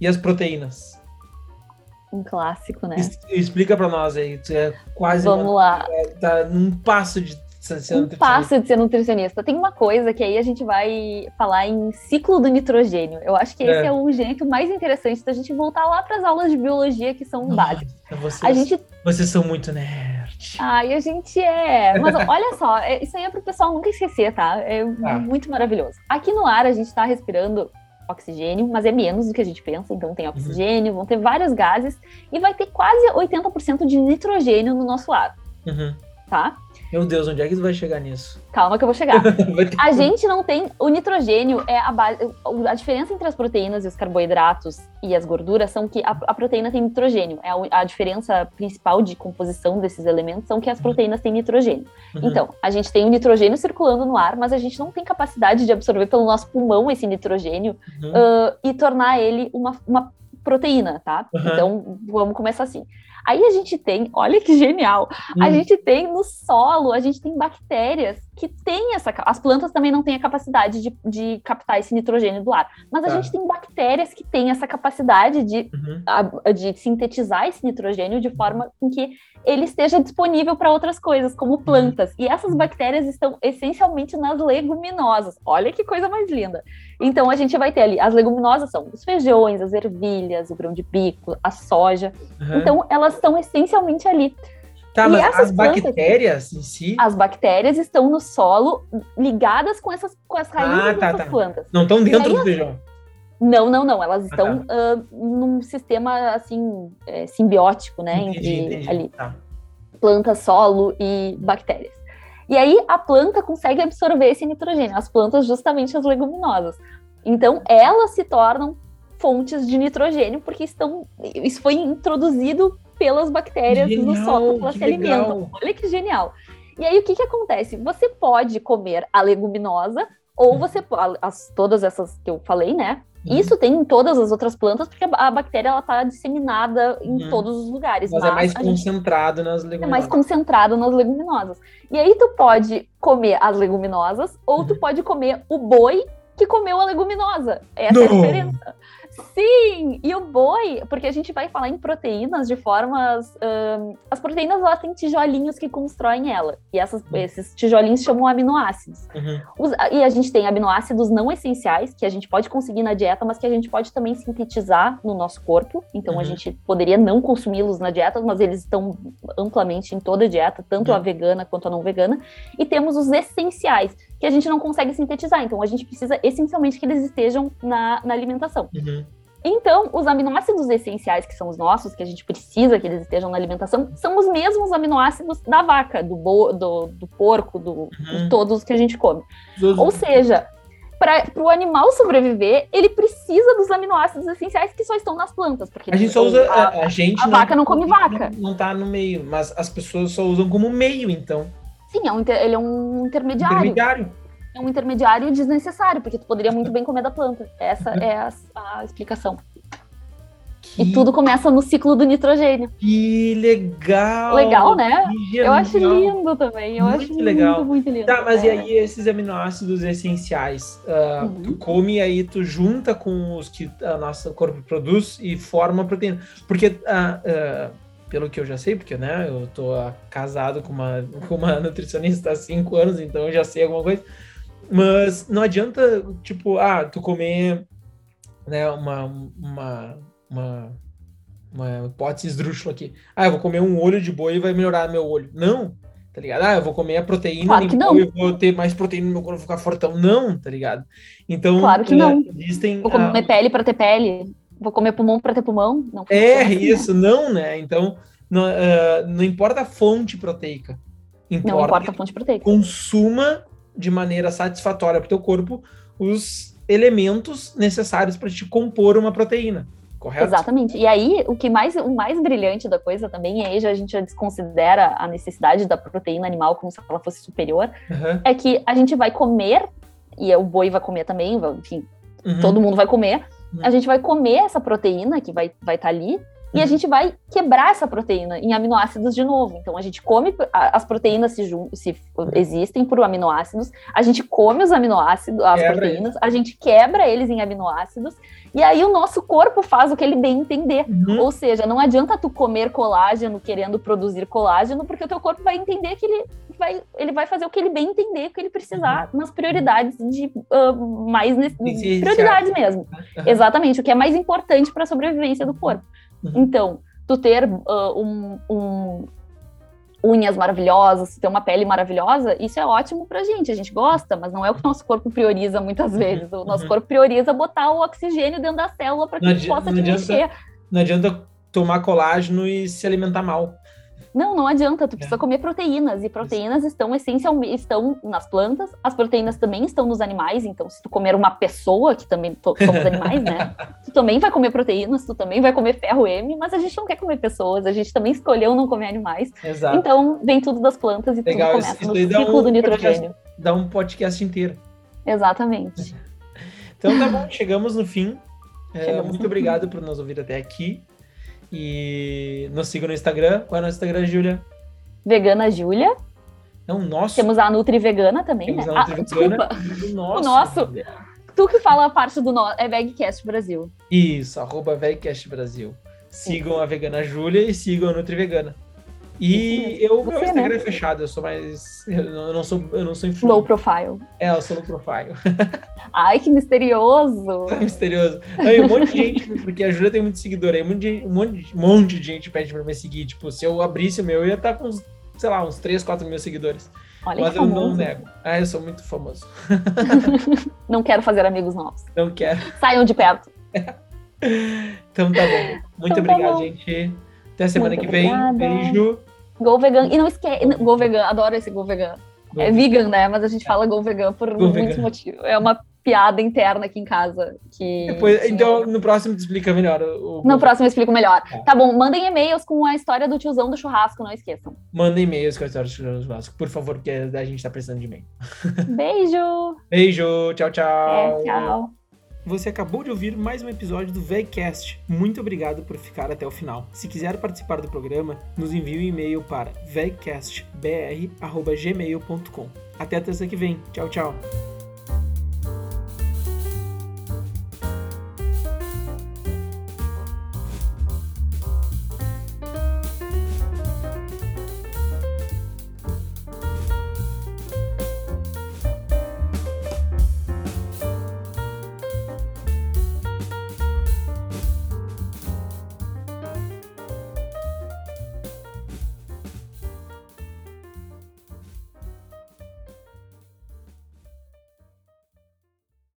E as proteínas? Um clássico, né? explica para nós aí. Tu é quase. Vamos uma, lá. É, tá num passo de ser um passo de ser nutricionista. Tem uma coisa que aí a gente vai falar em ciclo do nitrogênio. Eu acho que esse é, é o jeito mais interessante da gente voltar lá para as aulas de biologia que são básicas. Vocês, a gente... vocês são muito nerd. Ai, a gente é. Mas olha só, é, isso aí é para o pessoal nunca esquecer, tá? É ah. muito maravilhoso. Aqui no ar a gente está respirando oxigênio, mas é menos do que a gente pensa. Então tem uhum. oxigênio, uhum. vão ter vários gases e vai ter quase 80% de nitrogênio no nosso ar. Uhum. Tá? Meu Deus, onde é que tu vai chegar nisso? Calma que eu vou chegar. a gente não tem. O nitrogênio é a base. A diferença entre as proteínas e os carboidratos e as gorduras são que a, a proteína tem nitrogênio. É a, a, diferença principal de composição desses elementos são que as proteínas têm nitrogênio. Uhum. Então, a gente tem o nitrogênio circulando no ar, mas a gente não tem capacidade de absorver pelo nosso pulmão esse nitrogênio uhum. uh, e tornar ele uma, uma proteína, tá? Uhum. Então, vamos começar assim. Aí a gente tem, olha que genial, hum. a gente tem no solo, a gente tem bactérias que têm essa. As plantas também não têm a capacidade de, de captar esse nitrogênio do ar, mas a tá. gente tem bactérias que têm essa capacidade de, uhum. a, de sintetizar esse nitrogênio de forma com que ele esteja disponível para outras coisas, como uhum. plantas. E essas bactérias estão essencialmente nas leguminosas. Olha que coisa mais linda. Então a gente vai ter ali, as leguminosas são os feijões, as ervilhas, o grão de bico, a soja. Uhum. Então elas estão essencialmente ali. Tá, e mas as plantas, bactérias em si? As bactérias estão no solo ligadas com essas com as raízes ah, tá, dessas tá. plantas. Não estão dentro do feijão. Não, não, não. Elas estão ah, tá. uh, num sistema assim é, simbiótico, né? Entendi, entre entendi. ali tá. planta, solo e bactérias. E aí a planta consegue absorver esse nitrogênio, as plantas justamente as leguminosas. Então elas se tornam fontes de nitrogênio porque estão isso foi introduzido pelas bactérias genial, no solo que elas se alimentam. Olha que genial. E aí o que que acontece? Você pode comer a leguminosa ou você as, todas essas que eu falei, né? Uhum. Isso tem em todas as outras plantas, porque a bactéria ela está disseminada em uhum. todos os lugares. Mas, é mas é mais concentrado nas leguminosas. É mais concentrado nas leguminosas. E aí tu pode comer as leguminosas, ou uhum. tu pode comer o boi que comeu a leguminosa. Essa Não. é a diferença. Sim! E o boi, porque a gente vai falar em proteínas de formas. Um, as proteínas elas têm tijolinhos que constroem ela. E essas, uhum. esses tijolinhos chamam aminoácidos. Uhum. Os, e a gente tem aminoácidos não essenciais, que a gente pode conseguir na dieta, mas que a gente pode também sintetizar no nosso corpo. Então uhum. a gente poderia não consumi-los na dieta, mas eles estão amplamente em toda a dieta, tanto a uhum. vegana quanto a não vegana. E temos os essenciais, que a gente não consegue sintetizar. Então a gente precisa essencialmente que eles estejam na, na alimentação. Uhum. Então, os aminoácidos essenciais, que são os nossos, que a gente precisa que eles estejam na alimentação, são os mesmos aminoácidos da vaca, do, bo, do, do porco, do, uhum. de todos que a gente come. Ou seja, para o animal sobreviver, ele precisa dos aminoácidos essenciais que só estão nas plantas. Porque a gente só usa. A, a gente a não, vaca não come vaca. Não, não tá no meio, mas as pessoas só usam como meio, então. Sim, é um, ele é um intermediário. Intermediário é um intermediário desnecessário, porque tu poderia muito bem comer da planta. Essa é a, a explicação. Que... E tudo começa no ciclo do nitrogênio. Que legal! Legal, né? Eu acho lindo também. Eu muito acho legal. muito, muito lindo. Tá, mas é. e aí esses aminoácidos essenciais? Uh, uhum. Tu come aí tu junta com os que o nosso corpo produz e forma proteína. Porque uh, uh, pelo que eu já sei, porque né, eu tô casado com uma, com uma nutricionista há cinco anos, então eu já sei alguma coisa. Mas não adianta, tipo, ah, tu comer né, uma, uma, uma, uma hipótese esdrúxula aqui. Ah, eu vou comer um olho de boi e vai melhorar meu olho. Não, tá ligado? Ah, eu vou comer a proteína claro que não. eu vou ter mais proteína no meu corpo, ficar fortão. Não, tá ligado? Então, claro que não. Existem, vou comer ah, pele para ter pele. Vou comer pulmão para ter pulmão. Não é assim, isso, não, né? Então, não, uh, não importa a fonte proteica. Importa não importa a fonte proteica. Consuma de maneira satisfatória para o teu corpo os elementos necessários para te compor uma proteína. Correto? Exatamente. E aí, o que mais, o mais brilhante da coisa também, e aí já, a gente já desconsidera a necessidade da proteína animal como se ela fosse superior, uhum. é que a gente vai comer, e o boi vai comer também, enfim, uhum. todo mundo vai comer. A gente vai comer essa proteína que vai estar vai tá ali, e a uhum. gente vai quebrar essa proteína em aminoácidos de novo. Então a gente come as proteínas se, se existem por aminoácidos, a gente come os aminoácidos, as quebra proteínas, a gente quebra eles em aminoácidos e aí o nosso corpo faz o que ele bem entender. Uhum. Ou seja, não adianta tu comer colágeno querendo produzir colágeno, porque o teu corpo vai entender que ele vai, ele vai fazer o que ele bem entender, o que ele precisar uhum. nas prioridades de uh, mais prioridades mesmo. Uhum. Exatamente, o que é mais importante para a sobrevivência do corpo. Uhum. Então, tu ter uh, um, um, unhas maravilhosas, ter uma pele maravilhosa, isso é ótimo pra gente, a gente gosta, mas não é o que o nosso corpo prioriza muitas uhum. vezes. O nosso uhum. corpo prioriza botar o oxigênio dentro da célula para que a gente possa te mexer. Não adianta tomar colágeno e se alimentar mal. Não, não adianta, tu precisa é. comer proteínas, e proteínas estão essencialmente estão nas plantas, as proteínas também estão nos animais, então se tu comer uma pessoa, que também somos animais, né? Tu também vai comer proteínas, tu também vai comer ferro M, mas a gente não quer comer pessoas, a gente também escolheu não comer animais. Exato. Então vem tudo das plantas e Legal, tudo começa no ciclo um do nitrogênio. Podcast, dá um podcast inteiro. Exatamente. Então tá bom, chegamos no fim. É, muito obrigado por nos ouvir até aqui. E nos sigam no Instagram. Qual é o nosso Instagram, Júlia? Vegana Júlia. É o nosso. Temos a Nutri Vegana também, Temos né? A Nutri ah, Vegana. O nosso. O nosso. Tu que fala a parte do nosso. É Vegcast Brasil. Isso, arroba Vegcast Brasil. Sigam Sim. a Vegana Júlia e sigam a Nutri Vegana. E eu, Você, meu Instagram né? é fechado, eu sou mais. Eu não sou, eu não sou influencer. Low profile. É, eu sou low profile. Ai, que misterioso! É misterioso. Aí, um monte de gente, porque a Júlia tem muito seguidor aí, um monte, de, um monte, um monte de gente pede pra me seguir. Tipo, se eu abrisse o meu, eu ia estar com uns, sei lá, uns 3, 4 mil seguidores. Olha Mas eu famoso. não nego. Ah, eu sou muito famoso. não quero fazer amigos novos. Não quero. Saiam de perto. então tá bom. Muito então, tá obrigado, tá gente. Até semana muito que vem. Obrigada. Beijo. Gol vegan. E não esquece. Gol vegan, adoro esse gol vegan. É vegan, né? Mas a gente fala Go Vegan por muitos vegan. motivos. É uma piada interna aqui em casa. Que... Depois, então, no próximo tu explica melhor. O... No próximo eu explico melhor. Tá. tá bom, mandem e-mails com a história do tiozão do churrasco, não esqueçam. Mandem e-mails com a história do tiozão do churrasco, por favor, porque a gente tá precisando de e-mail. Beijo! Beijo, tchau, tchau. É, tchau. Você acabou de ouvir mais um episódio do VegCast. Muito obrigado por ficar até o final. Se quiser participar do programa, nos envie um e-mail para vegcastbr.gmail.com. Até terça que vem. Tchau, tchau.